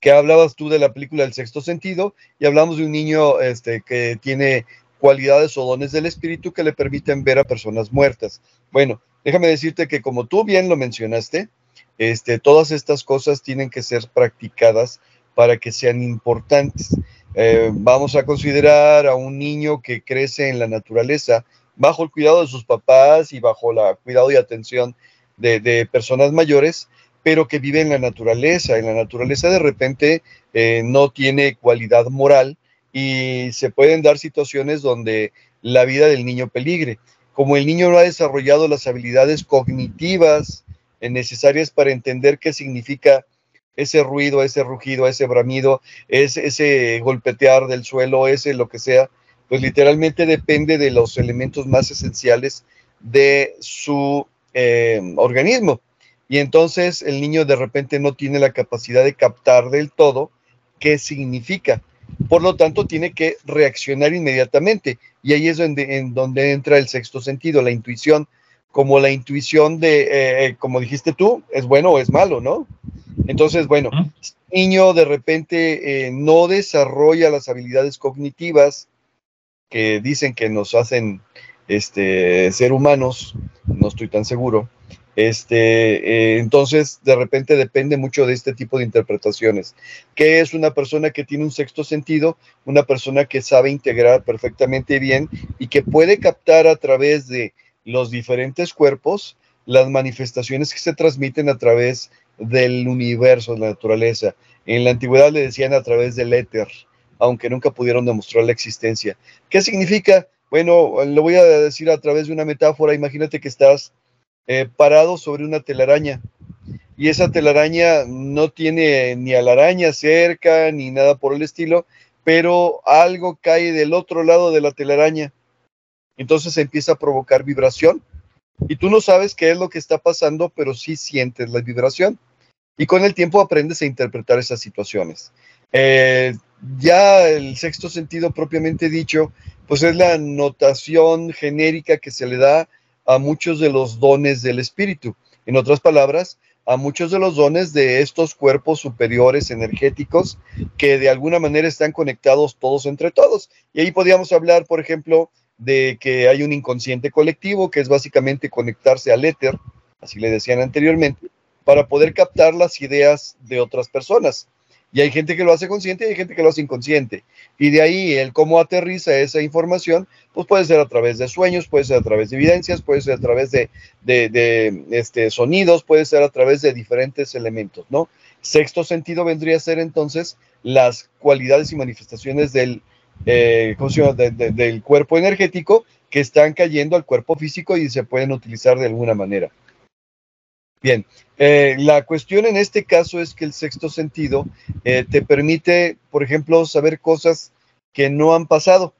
Que hablabas tú de la película El sexto sentido y hablamos de un niño este, que tiene cualidades o dones del espíritu que le permiten ver a personas muertas. Bueno, déjame decirte que como tú bien lo mencionaste, este, todas estas cosas tienen que ser practicadas para que sean importantes. Eh, vamos a considerar a un niño que crece en la naturaleza bajo el cuidado de sus papás y bajo el cuidado y atención de, personas mayores, pero que vive en la naturaleza. En la naturaleza de repente eh, no tiene cualidad moral y se pueden dar situaciones donde la vida del niño peligre. Como el niño no ha desarrollado las habilidades cognitivas necesarias para entender qué significa ese ruido, ese rugido, ese bramido, ese, ese golpetear del suelo, ese lo que sea, pues literalmente depende de los elementos más esenciales de su eh, organismo. Y entonces el niño de repente no tiene la capacidad de captar del todo qué significa. Por lo tanto, tiene que reaccionar inmediatamente. Y ahí es donde, en donde entra el sexto sentido, la intuición, como la intuición de, eh, eh, como dijiste tú, es bueno o es malo, ¿no? Entonces, bueno, el niño de repente no desarrolla las habilidades cognitivas, que dicen que nos hacen este, ser humanos, no estoy tan seguro. Este, eh, entonces, de repente depende mucho de este tipo de interpretaciones. ¿Qué es una persona que tiene un sexto sentido? Una persona que sabe integrar perfectamente bien y que puede captar a través de los diferentes cuerpos las manifestaciones que se transmiten a través del universo, de la naturaleza. En la antigüedad le decían a través del éter, aunque nunca pudieron demostrar la existencia. ¿Qué significa? Bueno, lo voy a decir a través de una metáfora. Imagínate que estás eh, parado sobre una telaraña y esa telaraña no tiene ni a la araña cerca ni nada por el estilo, pero algo cae del otro lado de la telaraña. Entonces empieza a provocar vibración y tú no sabes qué es lo que está pasando, pero sí sientes la vibración. Y con el tiempo aprendes a interpretar esas situaciones. Eh, ya el sexto sentido propiamente dicho, pues es la notación genérica que se le da a muchos de los dones del espíritu. En otras palabras, a muchos de los dones de estos cuerpos superiores energéticos que de alguna manera están conectados todos entre todos. Y ahí podríamos hablar, por ejemplo, de que hay un inconsciente colectivo, que es básicamente conectarse al éter, así le decían anteriormente, para poder captar las ideas de otras personas. Y hay gente que lo hace consciente y hay gente que lo hace inconsciente. Y de ahí el cómo aterriza esa información, pues puede ser a través de sueños, puede ser a través de evidencias, puede ser a través de, este, sonidos, puede ser a través de diferentes elementos, ¿no? Sexto sentido vendría a ser entonces las cualidades y manifestaciones del, eh, del cuerpo energético que están cayendo al cuerpo físico y se pueden utilizar de alguna manera. Bien, eh, la cuestión en este caso es que el sexto sentido eh, te permite, por ejemplo, saber cosas que no han pasado.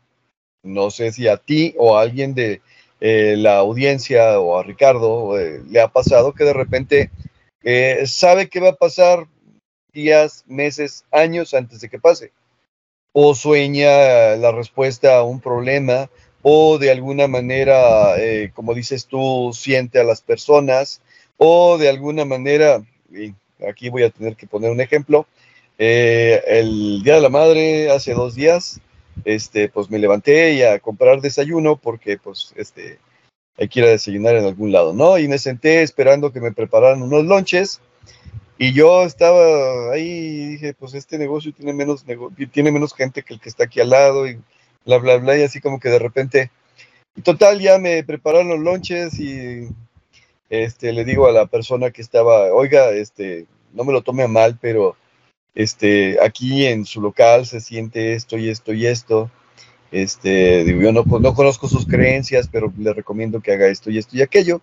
No sé si a ti o a alguien de eh, la audiencia o a Ricardo le ha pasado que de repente sabe que va a pasar días, meses, años antes de que pase. O sueña la respuesta a un problema o de alguna manera, como dices tú, siente a las personas o de alguna manera, y aquí voy a tener que poner un ejemplo, eh, el Día de la Madre hace dos días, este, pues me levanté y a comprar desayuno porque pues este, hay que ir a desayunar en algún lado, ¿no? Y me senté esperando que me prepararan unos lonches y yo estaba ahí y dije, pues este negocio tiene menos, tiene menos gente que el que está aquí al lado y bla, bla, bla, y así como que de repente, y total, ya me prepararon los lonches y este, le digo a la persona que estaba, oiga, este, no me lo tome a mal, pero este, aquí en su local se siente esto y esto y esto. Este, digo, yo no, no conozco sus creencias, pero le recomiendo que haga esto y esto y aquello.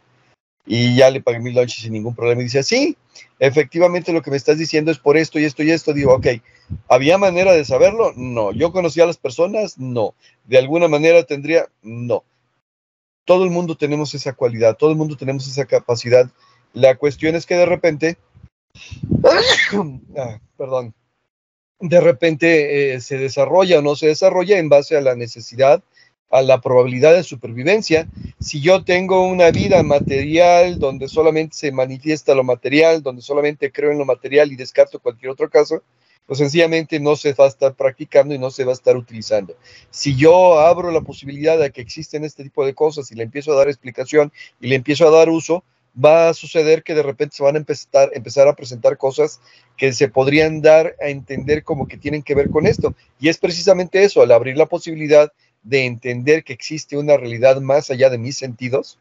Y ya le pagué mi lunch sin ningún problema. Y dice, sí, efectivamente lo que me estás diciendo es por esto y esto y esto. Digo, ok, ¿había manera de saberlo? No. ¿Yo conocía a las personas? No. ¿De alguna manera tendría? No todo el mundo tenemos esa cualidad, todo el mundo tenemos esa capacidad. La cuestión es que de repente, ah, perdón, de repente eh, se desarrolla o no se desarrolla en base a la necesidad, a la probabilidad de supervivencia. Si yo tengo una vida material donde solamente se manifiesta lo material, donde solamente creo en lo material y descarto cualquier otro caso, pues sencillamente no se va a estar practicando y no se va a estar utilizando. Si yo abro la posibilidad de que existen este tipo de cosas y le empiezo a dar explicación y le empiezo a dar uso, va a suceder que de repente se van a empezar, empezar a presentar cosas que se podrían dar a entender como que tienen que ver con esto. Y es precisamente eso, al abrir la posibilidad de entender que existe una realidad más allá de mis sentidos,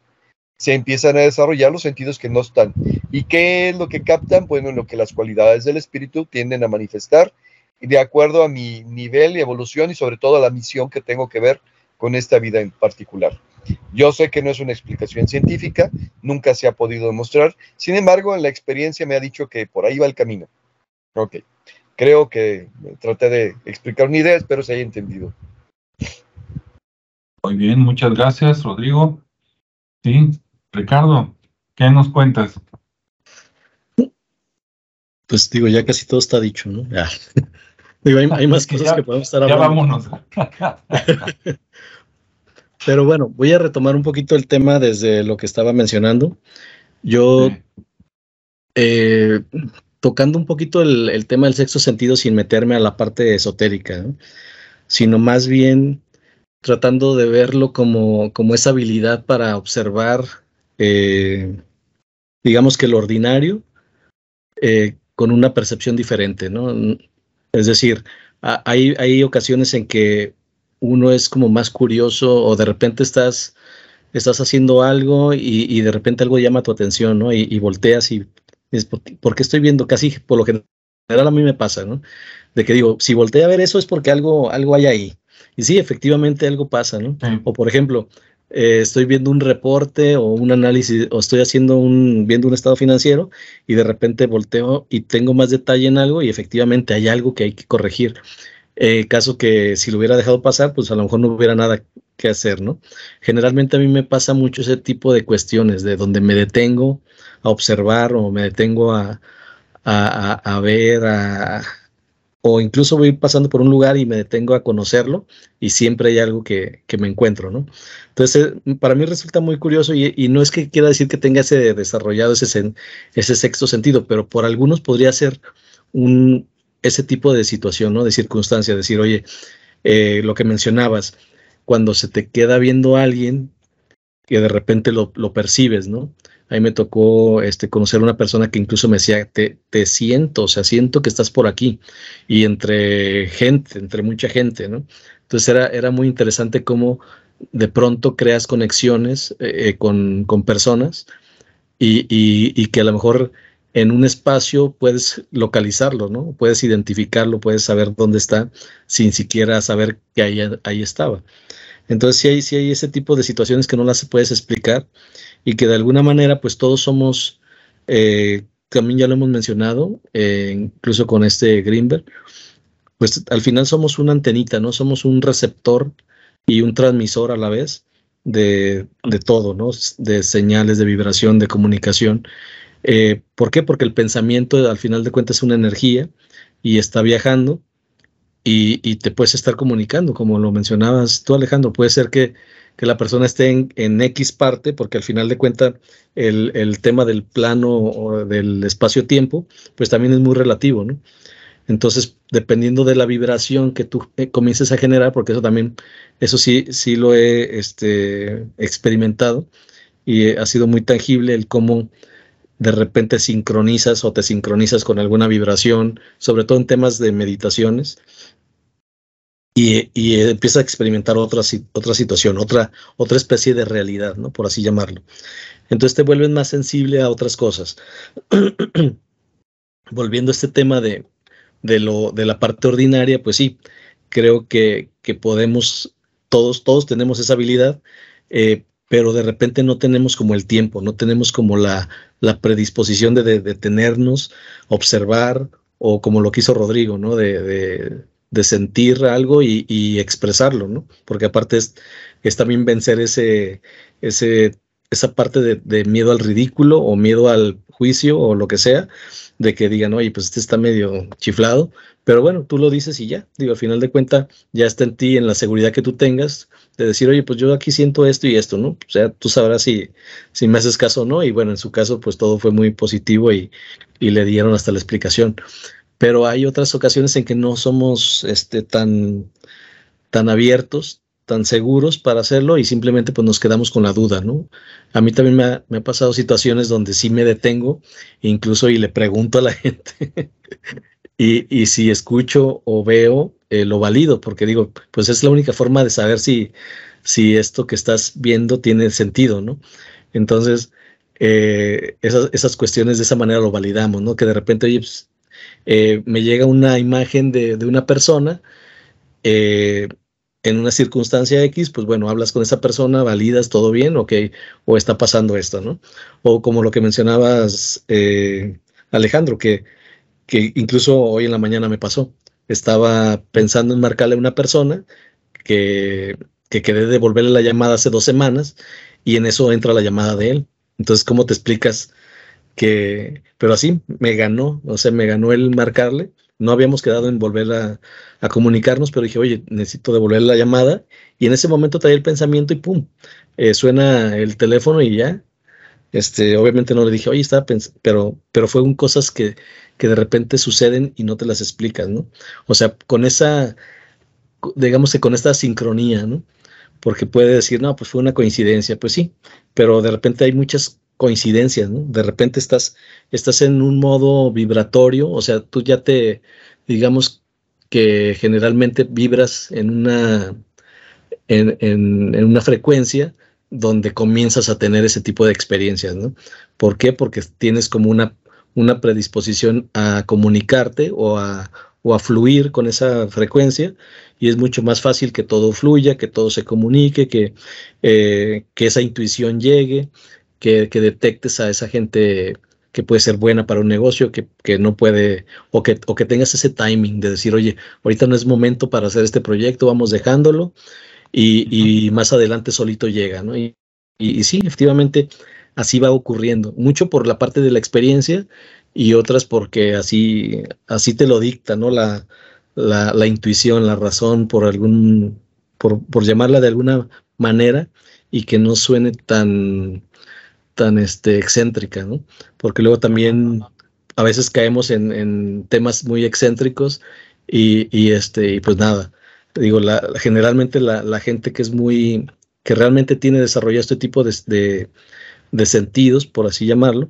se empiezan a desarrollar los sentidos que no están. ¿Y qué es lo que captan? Bueno, lo que las cualidades del espíritu tienden a manifestar de acuerdo a mi nivel y evolución y sobre todo a la misión que tengo que ver con esta vida en particular. Yo sé que no es una explicación científica, nunca se ha podido demostrar, sin embargo, en la experiencia me ha dicho que por ahí va el camino. Ok, creo que traté de explicar una idea, espero se haya entendido. Muy bien, muchas gracias, Rodrigo. Sí, Ricardo, ¿qué nos cuentas? Pues digo, ya casi todo está dicho, ¿no? Digo, hay, más cosas que podemos estar hablando. Ya vámonos. Pero bueno, voy a retomar un poquito el tema desde lo que estaba mencionando. Yo, eh, tocando un poquito el, tema del sexto sentido sin meterme a la parte esotérica, sino más bien tratando de verlo como, como esa habilidad para observar eh, digamos que lo ordinario, eh, con una percepción diferente, ¿no? Es decir, hay, hay ocasiones en que uno es como más curioso o de repente estás, estás haciendo algo y, de repente algo llama tu atención, ¿no? Y, volteas y es porque estoy viendo casi por lo general a mí me pasa, ¿no? De que digo, si volteé a ver eso es porque algo, algo hay ahí. Y sí, efectivamente algo pasa, ¿no? O por ejemplo, eh, estoy viendo un reporte o un análisis o estoy haciendo un, viendo un estado financiero y de repente volteo y tengo más detalle en algo y efectivamente hay algo que hay que corregir. Eh, caso que si lo hubiera dejado pasar, pues a lo mejor no hubiera nada que hacer, ¿no? Generalmente a mí me pasa mucho ese tipo de cuestiones, de donde me detengo a observar o me detengo a, a, a ver, a, o incluso voy pasando por un lugar y me detengo a conocerlo y siempre hay algo que, me encuentro, ¿no? Entonces, eh, para mí resulta muy curioso y, no es que quiera decir que tenga ese desarrollado ese, ese sexto sentido, pero por algunos podría ser un, ese tipo de situación, ¿no? De circunstancia, decir, oye, eh, lo que mencionabas, cuando se te queda viendo a alguien que de repente lo, lo percibes, ¿no? Ahí me tocó este, conocer a una persona que incluso me decía, te, te, siento, o sea, siento que estás por aquí. Y entre gente, entre mucha gente, ¿no? Entonces era, era muy interesante cómo de pronto creas conexiones eh, eh, con, con, personas y, y, que a lo mejor en un espacio puedes localizarlo, ¿no? Puedes identificarlo, puedes saber dónde está sin siquiera saber que ahí, ahí estaba. Entonces sí hay, sí hay ese tipo de situaciones que no las puedes explicar y que de alguna manera pues todos somos, eh, también ya lo hemos mencionado, eh, incluso con este Greenberg, pues al final somos una antenita, ¿no? Somos un receptor y un transmisor a la vez de, de todo, ¿no? De señales, de vibración, de comunicación. Eh, ¿Por qué? Porque el pensamiento al final de cuentas es una energía y está viajando y, y, te puedes estar comunicando, como lo mencionabas tú Alejandro, puede ser que que la persona esté en, X parte, porque al final de cuentas el, tema del plano o del espacio-tiempo, pues también es muy relativo, ¿no? Entonces, dependiendo de la vibración que tú eh, comiences a generar, porque eso también, eso sí, sí lo he este, experimentado y ha sido muy tangible el cómo de repente sincronizas o te sincronizas con alguna vibración, sobre todo en temas de meditaciones, y, y, empieza a experimentar otra, otra situación, otra, otra especie de realidad, ¿no? Por así llamarlo. Entonces te vuelves más sensible a otras cosas. Volviendo a este tema de, de, lo, de la parte ordinaria, pues sí, creo que, que podemos, todos, todos tenemos esa habilidad, eh, pero de repente no tenemos como el tiempo, no tenemos como la, la predisposición de detenernos, observar, o como lo quiso Rodrigo, ¿no? de, de sentir algo y, expresarlo, ¿no? Porque aparte es, es también vencer ese, ese, esa parte de, miedo al ridículo o miedo al juicio o lo que sea, de que digan, oye, pues este está medio chiflado, pero bueno, tú lo dices y ya, digo, al final de cuentas ya está en ti, en la seguridad que tú tengas, de decir, oye, pues yo aquí siento esto y esto, ¿no? O sea, tú sabrás si, si me haces caso o no, y bueno, en su caso, pues todo fue muy positivo y, y le dieron hasta la explicación pero hay otras ocasiones en que no somos este, tan, tan abiertos, tan seguros para hacerlo y simplemente pues nos quedamos con la duda, ¿no? A mí también me ha, pasado situaciones donde sí me detengo, incluso y le pregunto a la gente y, y, si escucho o veo, eh, lo valido, porque digo, pues es la única forma de saber si, si esto que estás viendo tiene sentido, ¿no? Entonces, eh, esas, cuestiones de esa manera lo validamos, ¿no? Que de repente, oye, pues, eh, me llega una imagen de, una persona eh, en una circunstancia X, pues bueno, hablas con esa persona, validas todo bien, ok, o está pasando esto, ¿no? O como lo que mencionabas, eh, Alejandro, que, que incluso hoy en la mañana me pasó. Estaba pensando en marcarle a una persona que, que quedé devolverle la llamada hace dos semanas y en eso entra la llamada de él. Entonces, ¿cómo te explicas que, pero así me ganó, o sea, me ganó el marcarle. No habíamos quedado en volver a, comunicarnos, pero dije, oye, necesito devolver la llamada. Y en ese momento traía el pensamiento y pum, eh, suena el teléfono y ya. Este, obviamente no le dije, oye, estaba pensando, pero, pero fueron cosas que, que de repente suceden y no te las explicas, ¿no? O sea, con esa, digamos que con esta sincronía, ¿no? Porque puede decir, no, pues fue una coincidencia, pues sí, pero de repente hay muchas coincidencias, ¿no? De repente estás, estás en un modo vibratorio, o sea, tú ya te, digamos que generalmente vibras en una, en, en, una frecuencia donde comienzas a tener ese tipo de experiencias, ¿no? ¿Por qué? Porque tienes como una, una predisposición a comunicarte o a, o a fluir con esa frecuencia y es mucho más fácil que todo fluya, que todo se comunique, que, eh, que esa intuición llegue, que, que, detectes a esa gente que puede ser buena para un negocio, que, que no puede, o que, o que tengas ese timing de decir, oye, ahorita no es momento para hacer este proyecto, vamos dejándolo y, y más adelante solito llega, ¿no? Y, y, y sí, efectivamente, así va ocurriendo, mucho por la parte de la experiencia y otras porque así, así te lo dicta, ¿no? La, la, la intuición, la razón, por algún, por, por, llamarla de alguna manera y que no suene tan, tan este, excéntrica, ¿no? Porque luego también a veces caemos en, temas muy excéntricos y, este, pues nada, digo, generalmente la, gente que es muy, que realmente tiene desarrollado este tipo de, sentidos, por así llamarlo,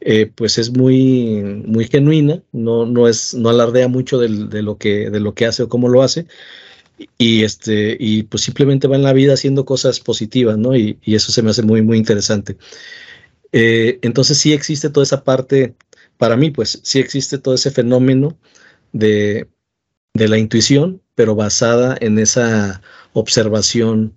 eh, pues es muy, muy genuina, no, no, es, no alardea mucho de, lo que, de lo que hace o cómo lo hace, y, este, y pues simplemente va en la vida haciendo cosas positivas, ¿no? Y, eso se me hace muy, muy interesante. Eh, entonces sí existe toda esa parte, para mí, pues sí existe todo ese fenómeno de, de la intuición, pero basada en esa observación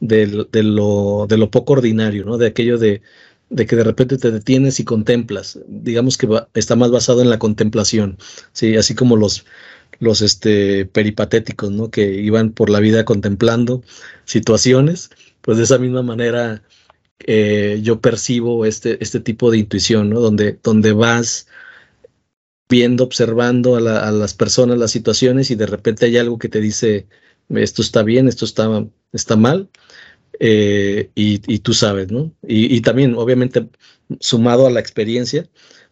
de, de, lo, de lo poco ordinario, ¿no? De aquello de, de que de repente te detienes y contemplas. Digamos que va, está más basado en la contemplación, ¿sí? así como los, los este, peripatéticos, ¿no? que iban por la vida contemplando situaciones, pues de esa misma manera eh, yo percibo este, este tipo de intuición, ¿no? donde, donde vas viendo, observando a, la, a, las personas, las situaciones y de repente hay algo que te dice, esto está bien, esto está, está mal, eh, y, y, tú sabes, ¿no? Y, y, también, obviamente, sumado a la experiencia,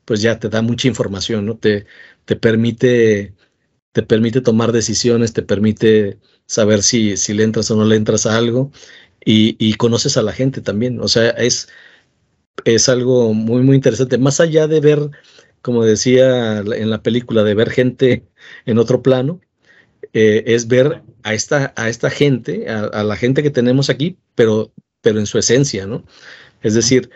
pues ya te da mucha información, ¿no? Te, te, permite, te permite tomar decisiones, te permite saber si, si le entras o no le entras a algo y, y conoces a la gente también. O sea, es, es algo muy, muy interesante. Más allá de ver, como decía en la película, de ver gente en otro plano, eh, es ver a esta, a esta gente, a, a, la gente que tenemos aquí, pero, pero en su esencia, ¿no? Es decir,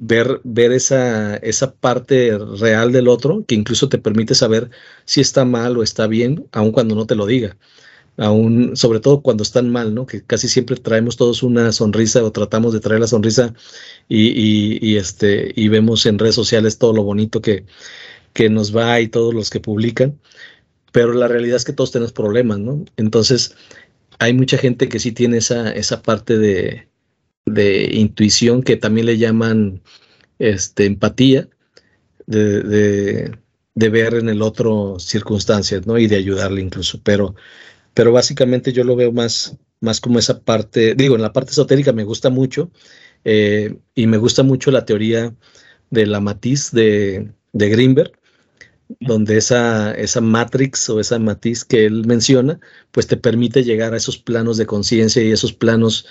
ver, ver esa, esa parte real del otro que incluso te permite saber si está mal o está bien, aun cuando no te lo diga. Aún, sobre todo cuando están mal, ¿no? Que casi siempre traemos todos una sonrisa o tratamos de traer la sonrisa y, y, y este, y vemos en redes sociales todo lo bonito que, que nos va y todos los que publican pero la realidad es que todos tenemos problemas, ¿no? Entonces, hay mucha gente que sí tiene esa, esa parte de, de intuición que también le llaman este, empatía, de, de, ver en el otro circunstancias, ¿no? Y de ayudarle incluso, pero, pero básicamente yo lo veo más, más como esa parte, digo, en la parte esotérica me gusta mucho eh, y me gusta mucho la teoría de la matiz de, de Greenberg, donde esa, esa matrix o esa matiz que él menciona, pues te permite llegar a esos planos de conciencia y esos planos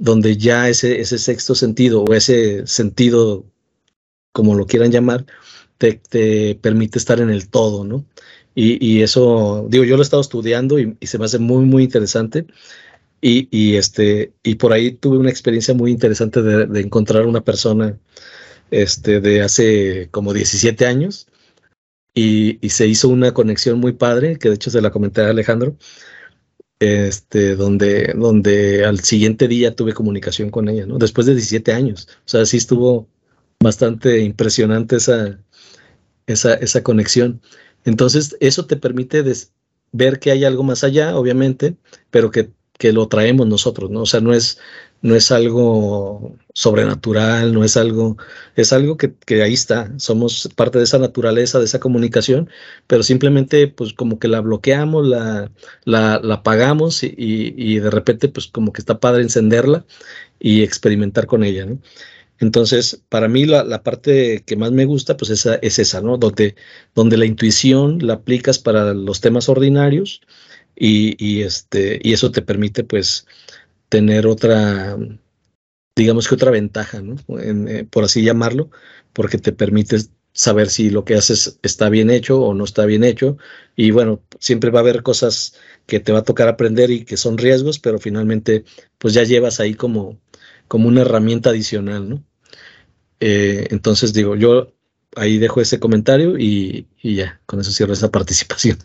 donde ya ese, ese sexto sentido o ese sentido, como lo quieran llamar, te, te permite estar en el todo, ¿no? Y, y, eso, digo, yo lo he estado estudiando y, se me hace muy, muy interesante. Y, y, este, y por ahí tuve una experiencia muy interesante de, de encontrar una persona este, de hace como 17 años, y, y, se hizo una conexión muy padre, que de hecho se la comenté a Alejandro, este, donde, donde al siguiente día tuve comunicación con ella, ¿no? Después de 17 años. O sea, sí estuvo bastante impresionante esa, esa, esa conexión. Entonces, eso te permite ver que hay algo más allá, obviamente, pero que, que lo traemos nosotros, ¿no? O sea, no es, no es algo sobrenatural, no es algo, es algo que, que, ahí está, somos parte de esa naturaleza, de esa comunicación, pero simplemente pues como que la bloqueamos, la, la, la apagamos y, y, de repente pues como que está padre encenderla y experimentar con ella, ¿no? Entonces, para mí la, la, parte que más me gusta, pues esa, es esa, ¿no? Donde, donde la intuición la aplicas para los temas ordinarios y, y, este, y eso te permite, pues, tener otra, digamos que otra ventaja, ¿no? Eh, por así llamarlo, porque te permite saber si lo que haces está bien hecho o no está bien hecho. Y bueno, siempre va a haber cosas que te va a tocar aprender y que son riesgos, pero finalmente pues ya llevas ahí como, como una herramienta adicional, ¿no? Eh, entonces digo, yo ahí dejo ese comentario y, y ya, con eso cierro esa participación.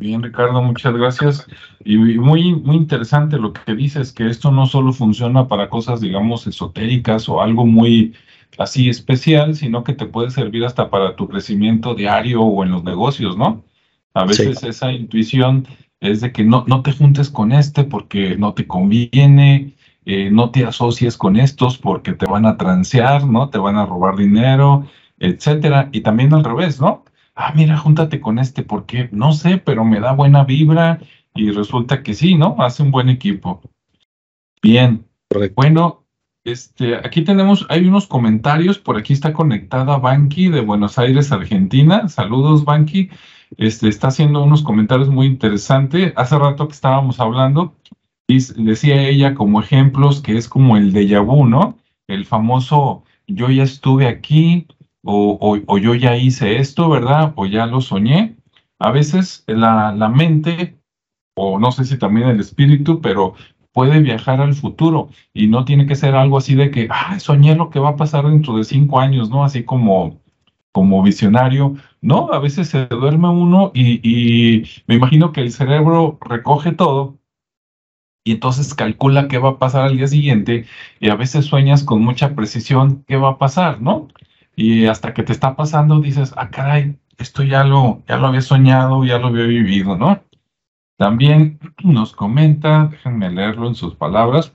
Bien, Ricardo, muchas gracias. Y muy, muy interesante lo que dices, que esto no solo funciona para cosas, digamos, esotéricas o algo muy así especial, sino que te puede servir hasta para tu crecimiento diario o en los negocios, ¿no? A veces esa intuición es de que no, no te juntes con este porque no te conviene, eh, no te asocies con estos porque te van a transear, ¿no? Te van a robar dinero, etcétera. Y también al revés, ¿no? Ah, mira, júntate con este porque no sé, pero me da buena vibra y resulta que sí, ¿no? Hace un buen equipo. Bien. Bueno, este, aquí tenemos, hay unos comentarios, por aquí está conectada Banqui de Buenos Aires, Argentina. Saludos, Banqui. Este, está haciendo unos comentarios muy interesantes. Hace rato que estábamos hablando, y decía ella como ejemplos que es como el déjà vu, ¿no? El famoso yo ya estuve aquí o, o, yo ya hice esto, ¿verdad? O ya lo soñé. A veces la, la mente, o no sé si también el espíritu, pero puede viajar al futuro y no tiene que ser algo así de que, ah, soñé lo que va a pasar dentro de cinco años, ¿no? Así como, como visionario. No, a veces se duerme uno y, y me imagino que el cerebro recoge todo y entonces calcula qué va a pasar al día siguiente y a veces sueñas con mucha precisión qué va a pasar, ¿no? Y hasta que te está pasando dices, ah, caray, esto ya lo, ya lo había soñado, ya lo había vivido, ¿no? También nos comenta, déjenme leerlo en sus palabras.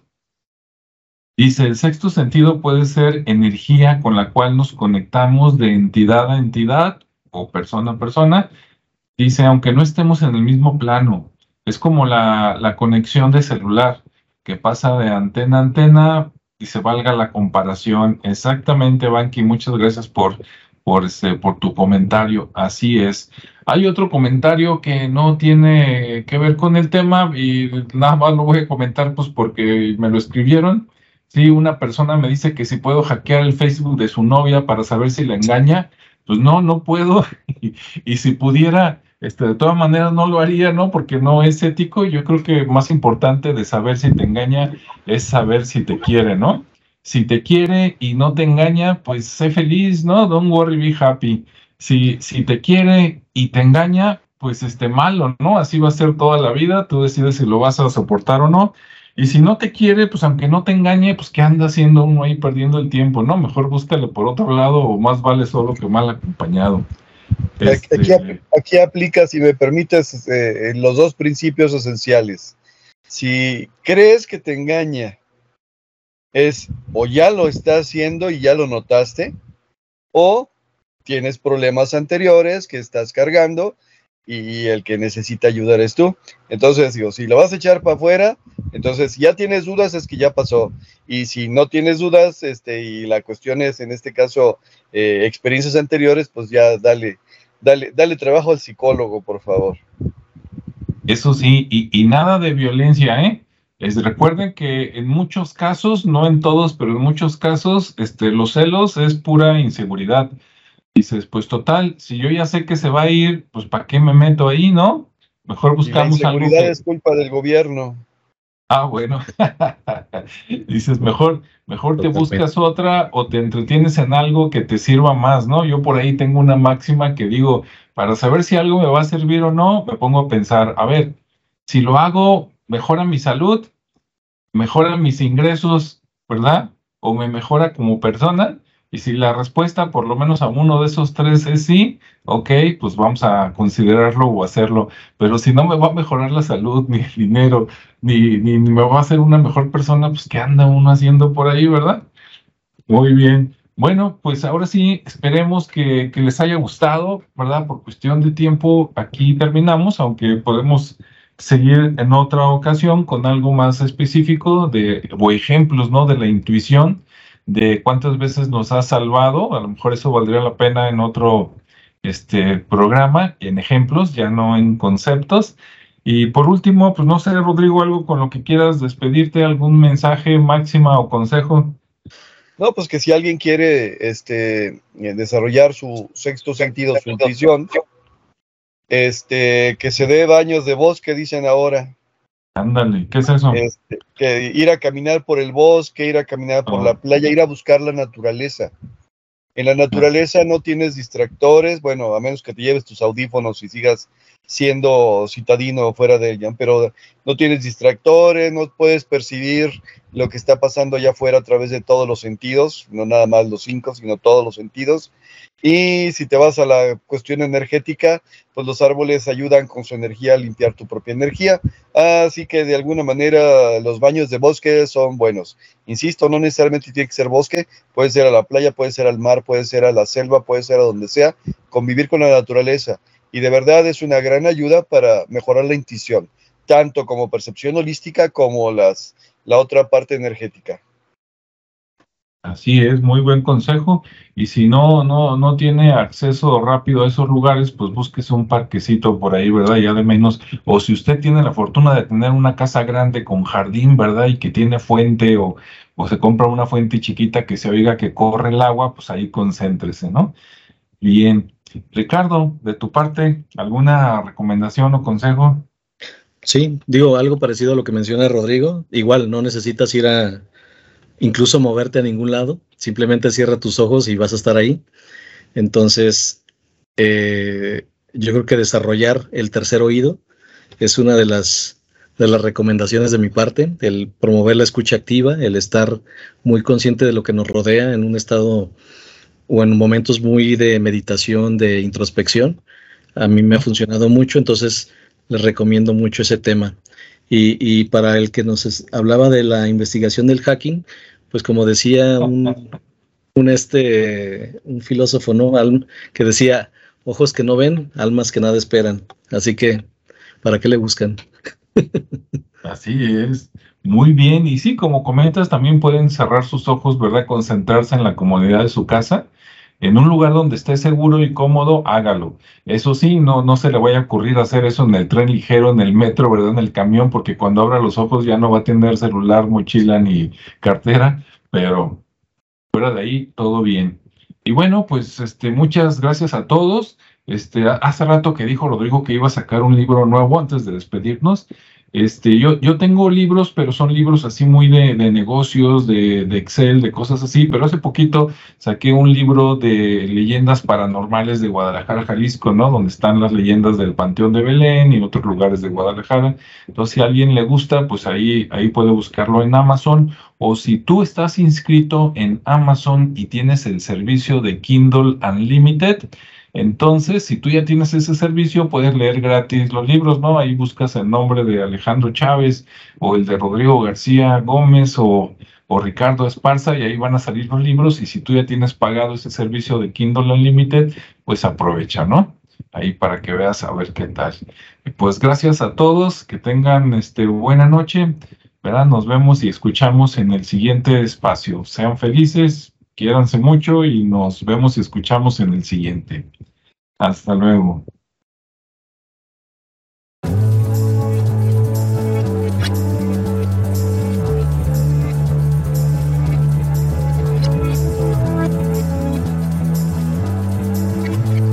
Dice, el sexto sentido puede ser energía con la cual nos conectamos de entidad a entidad o persona a persona. Dice, aunque no estemos en el mismo plano, es como la, la conexión de celular, que pasa de antena a antena y se valga la comparación. Exactamente, Banqui, muchas gracias por, por, este, por tu comentario. Así es. Hay otro comentario que no tiene que ver con el tema y nada más lo voy a comentar pues porque me lo escribieron. Sí, una persona me dice que si puedo hackear el Facebook de su novia para saber si la engaña. Pues no, no puedo. Y, si pudiera, este, de todas maneras no lo haría, ¿no? Porque no es ético. Yo creo que más importante de saber si te engaña es saber si te quiere, ¿no? Si te quiere y no te engaña, pues sé feliz, ¿no? Don't worry, be happy. Si, si te quiere y te engaña, pues este malo, ¿no? Así va a ser toda la vida, tú decides si lo vas a soportar o no. Y si no te quiere, pues aunque no te engañe, pues ¿qué anda haciendo uno ahí perdiendo el tiempo? No, mejor búscale por otro lado o más vale solo que mal acompañado. Aquí, este, aplica, si me permites, eh, los dos principios esenciales. Si crees que te engaña, es o ya lo está haciendo y ya lo notaste, o tienes problemas anteriores que estás cargando y el que necesita ayudar es tú. Entonces, digo, si lo vas a echar para afuera, entonces ya tienes dudas, es que ya pasó. Y si no tienes dudas, este, y la cuestión es, en este caso, eh, experiencias anteriores, pues ya dale, dale, dale trabajo al psicólogo, por favor. Eso sí, y, y nada de violencia, ¿eh? Es, recuerden que en muchos casos, no en todos, pero en muchos casos, este, los celos es pura inseguridad. Dices, pues total, si yo ya sé que se va a ir, pues ¿para qué me meto ahí, no? Mejor buscamos la inseguridad es culpa del gobierno. Ah, bueno. Dices, mejor, mejor te buscas otra o te entretienes en algo que te sirva más, ¿no? Yo por ahí tengo una máxima que digo, para saber si algo me va a servir o no, me pongo a pensar, a ver, si lo hago, mejora mi salud, mejora mis ingresos, ¿verdad? O me mejora como persona. Y si la respuesta por lo menos a uno de esos tres es sí, ok, pues vamos a considerarlo o hacerlo. Pero si no me va a mejorar la salud, ni el dinero, ni, ni, me va a hacer una mejor persona, pues ¿qué anda uno haciendo por ahí, verdad? Muy bien. Bueno, pues ahora sí, esperemos que, que les haya gustado, ¿verdad? Por cuestión de tiempo, aquí terminamos, aunque podemos seguir en otra ocasión con algo más específico de, o ejemplos, ¿no? De la intuición de cuántas veces nos ha salvado. A lo mejor eso valdría la pena en otro este, programa, en ejemplos, ya no en conceptos. Y por último, pues no sé, Rodrigo, algo con lo que quieras despedirte, algún mensaje máxima o consejo. No, pues que si alguien quiere este, desarrollar su sexto sentido, su intuición, este, que se dé baños de bosque, dicen ahora. Ándale, ¿qué es eso? Este, que ir a caminar por el bosque, ir a caminar por la ah. playa, ir a buscar la naturaleza. En la naturaleza no tienes distractores, bueno, a menos que te lleves tus audífonos y sigas siendo citadino fuera de ella, pero no tienes distractores, no puedes percibir lo que está pasando allá afuera a través de todos los sentidos, no nada más los cinco, sino todos los sentidos. Y si te vas a la cuestión energética, pues los árboles ayudan con su energía a limpiar tu propia energía. Así que de alguna manera los baños de bosque son buenos. Insisto, no necesariamente tiene que ser bosque, puede ser a la playa, puede ser al mar, puede ser a la selva, puede ser a donde sea, convivir con la naturaleza. Y de verdad es una gran ayuda para mejorar la intuición, tanto como percepción holística como las, la otra parte energética. Así es, muy buen consejo. Y si no, no, no tiene acceso rápido a esos lugares, pues búsquese un parquecito por ahí, ¿verdad? Ya de menos. O si usted tiene la fortuna de tener una casa grande con jardín, ¿verdad? Y que tiene fuente o, o se compra una fuente chiquita que se oiga que corre el agua, pues ahí concéntrese, ¿no? Bien. Ricardo, de tu parte, ¿alguna recomendación o consejo? Sí, digo algo parecido a lo que menciona Rodrigo. Igual, no necesitas ir a incluso moverte a ningún lado, simplemente cierra tus ojos y vas a estar ahí. Entonces, eh, yo creo que desarrollar el tercer oído es una de las, de las recomendaciones de mi parte, el promover la escucha activa, el estar muy consciente de lo que nos rodea en un estado o en momentos muy de meditación, de introspección. A mí me ha funcionado mucho, entonces les recomiendo mucho ese tema. Y, para el que nos hablaba de la investigación del hacking, pues como decía un, un, este, un filósofo, ¿no? que decía, ojos que no ven, almas que nada esperan. Así que, ¿para qué le buscan? Así es. Muy bien. Y sí, como comentas, también pueden cerrar sus ojos, ¿verdad? Concentrarse en la comodidad de su casa en un lugar donde esté seguro y cómodo, hágalo. Eso sí, no, no se le vaya a ocurrir hacer eso en el tren ligero, en el metro, ¿verdad? En el camión, porque cuando abra los ojos ya no va a tener celular, mochila ni cartera, pero fuera de ahí, todo bien. Y bueno, pues este, muchas gracias a todos. Este, hace rato que dijo Rodrigo que iba a sacar un libro nuevo antes de despedirnos. Este, yo, yo tengo libros, pero son libros así muy de, negocios, de, Excel, de cosas así, pero hace poquito saqué un libro de leyendas paranormales de Guadalajara, Jalisco, ¿no? Donde están las leyendas del Panteón de Belén y otros lugares de Guadalajara. Entonces, si a alguien le gusta, pues ahí, ahí puede buscarlo en Amazon. O si tú estás inscrito en Amazon y tienes el servicio de Kindle Unlimited, entonces, si tú ya tienes ese servicio, puedes leer gratis los libros, ¿no? Ahí buscas el nombre de Alejandro Chávez o el de Rodrigo García Gómez o, Ricardo Esparza y ahí van a salir los libros y si tú ya tienes pagado ese servicio de Kindle Unlimited, pues aprovecha, ¿no? Ahí para que veas a ver qué tal. Pues gracias a todos, que tengan este buena noche, ¿verdad? Nos vemos y escuchamos en el siguiente espacio. Sean felices, Quiéranse mucho y nos vemos y escuchamos en el siguiente. Hasta luego.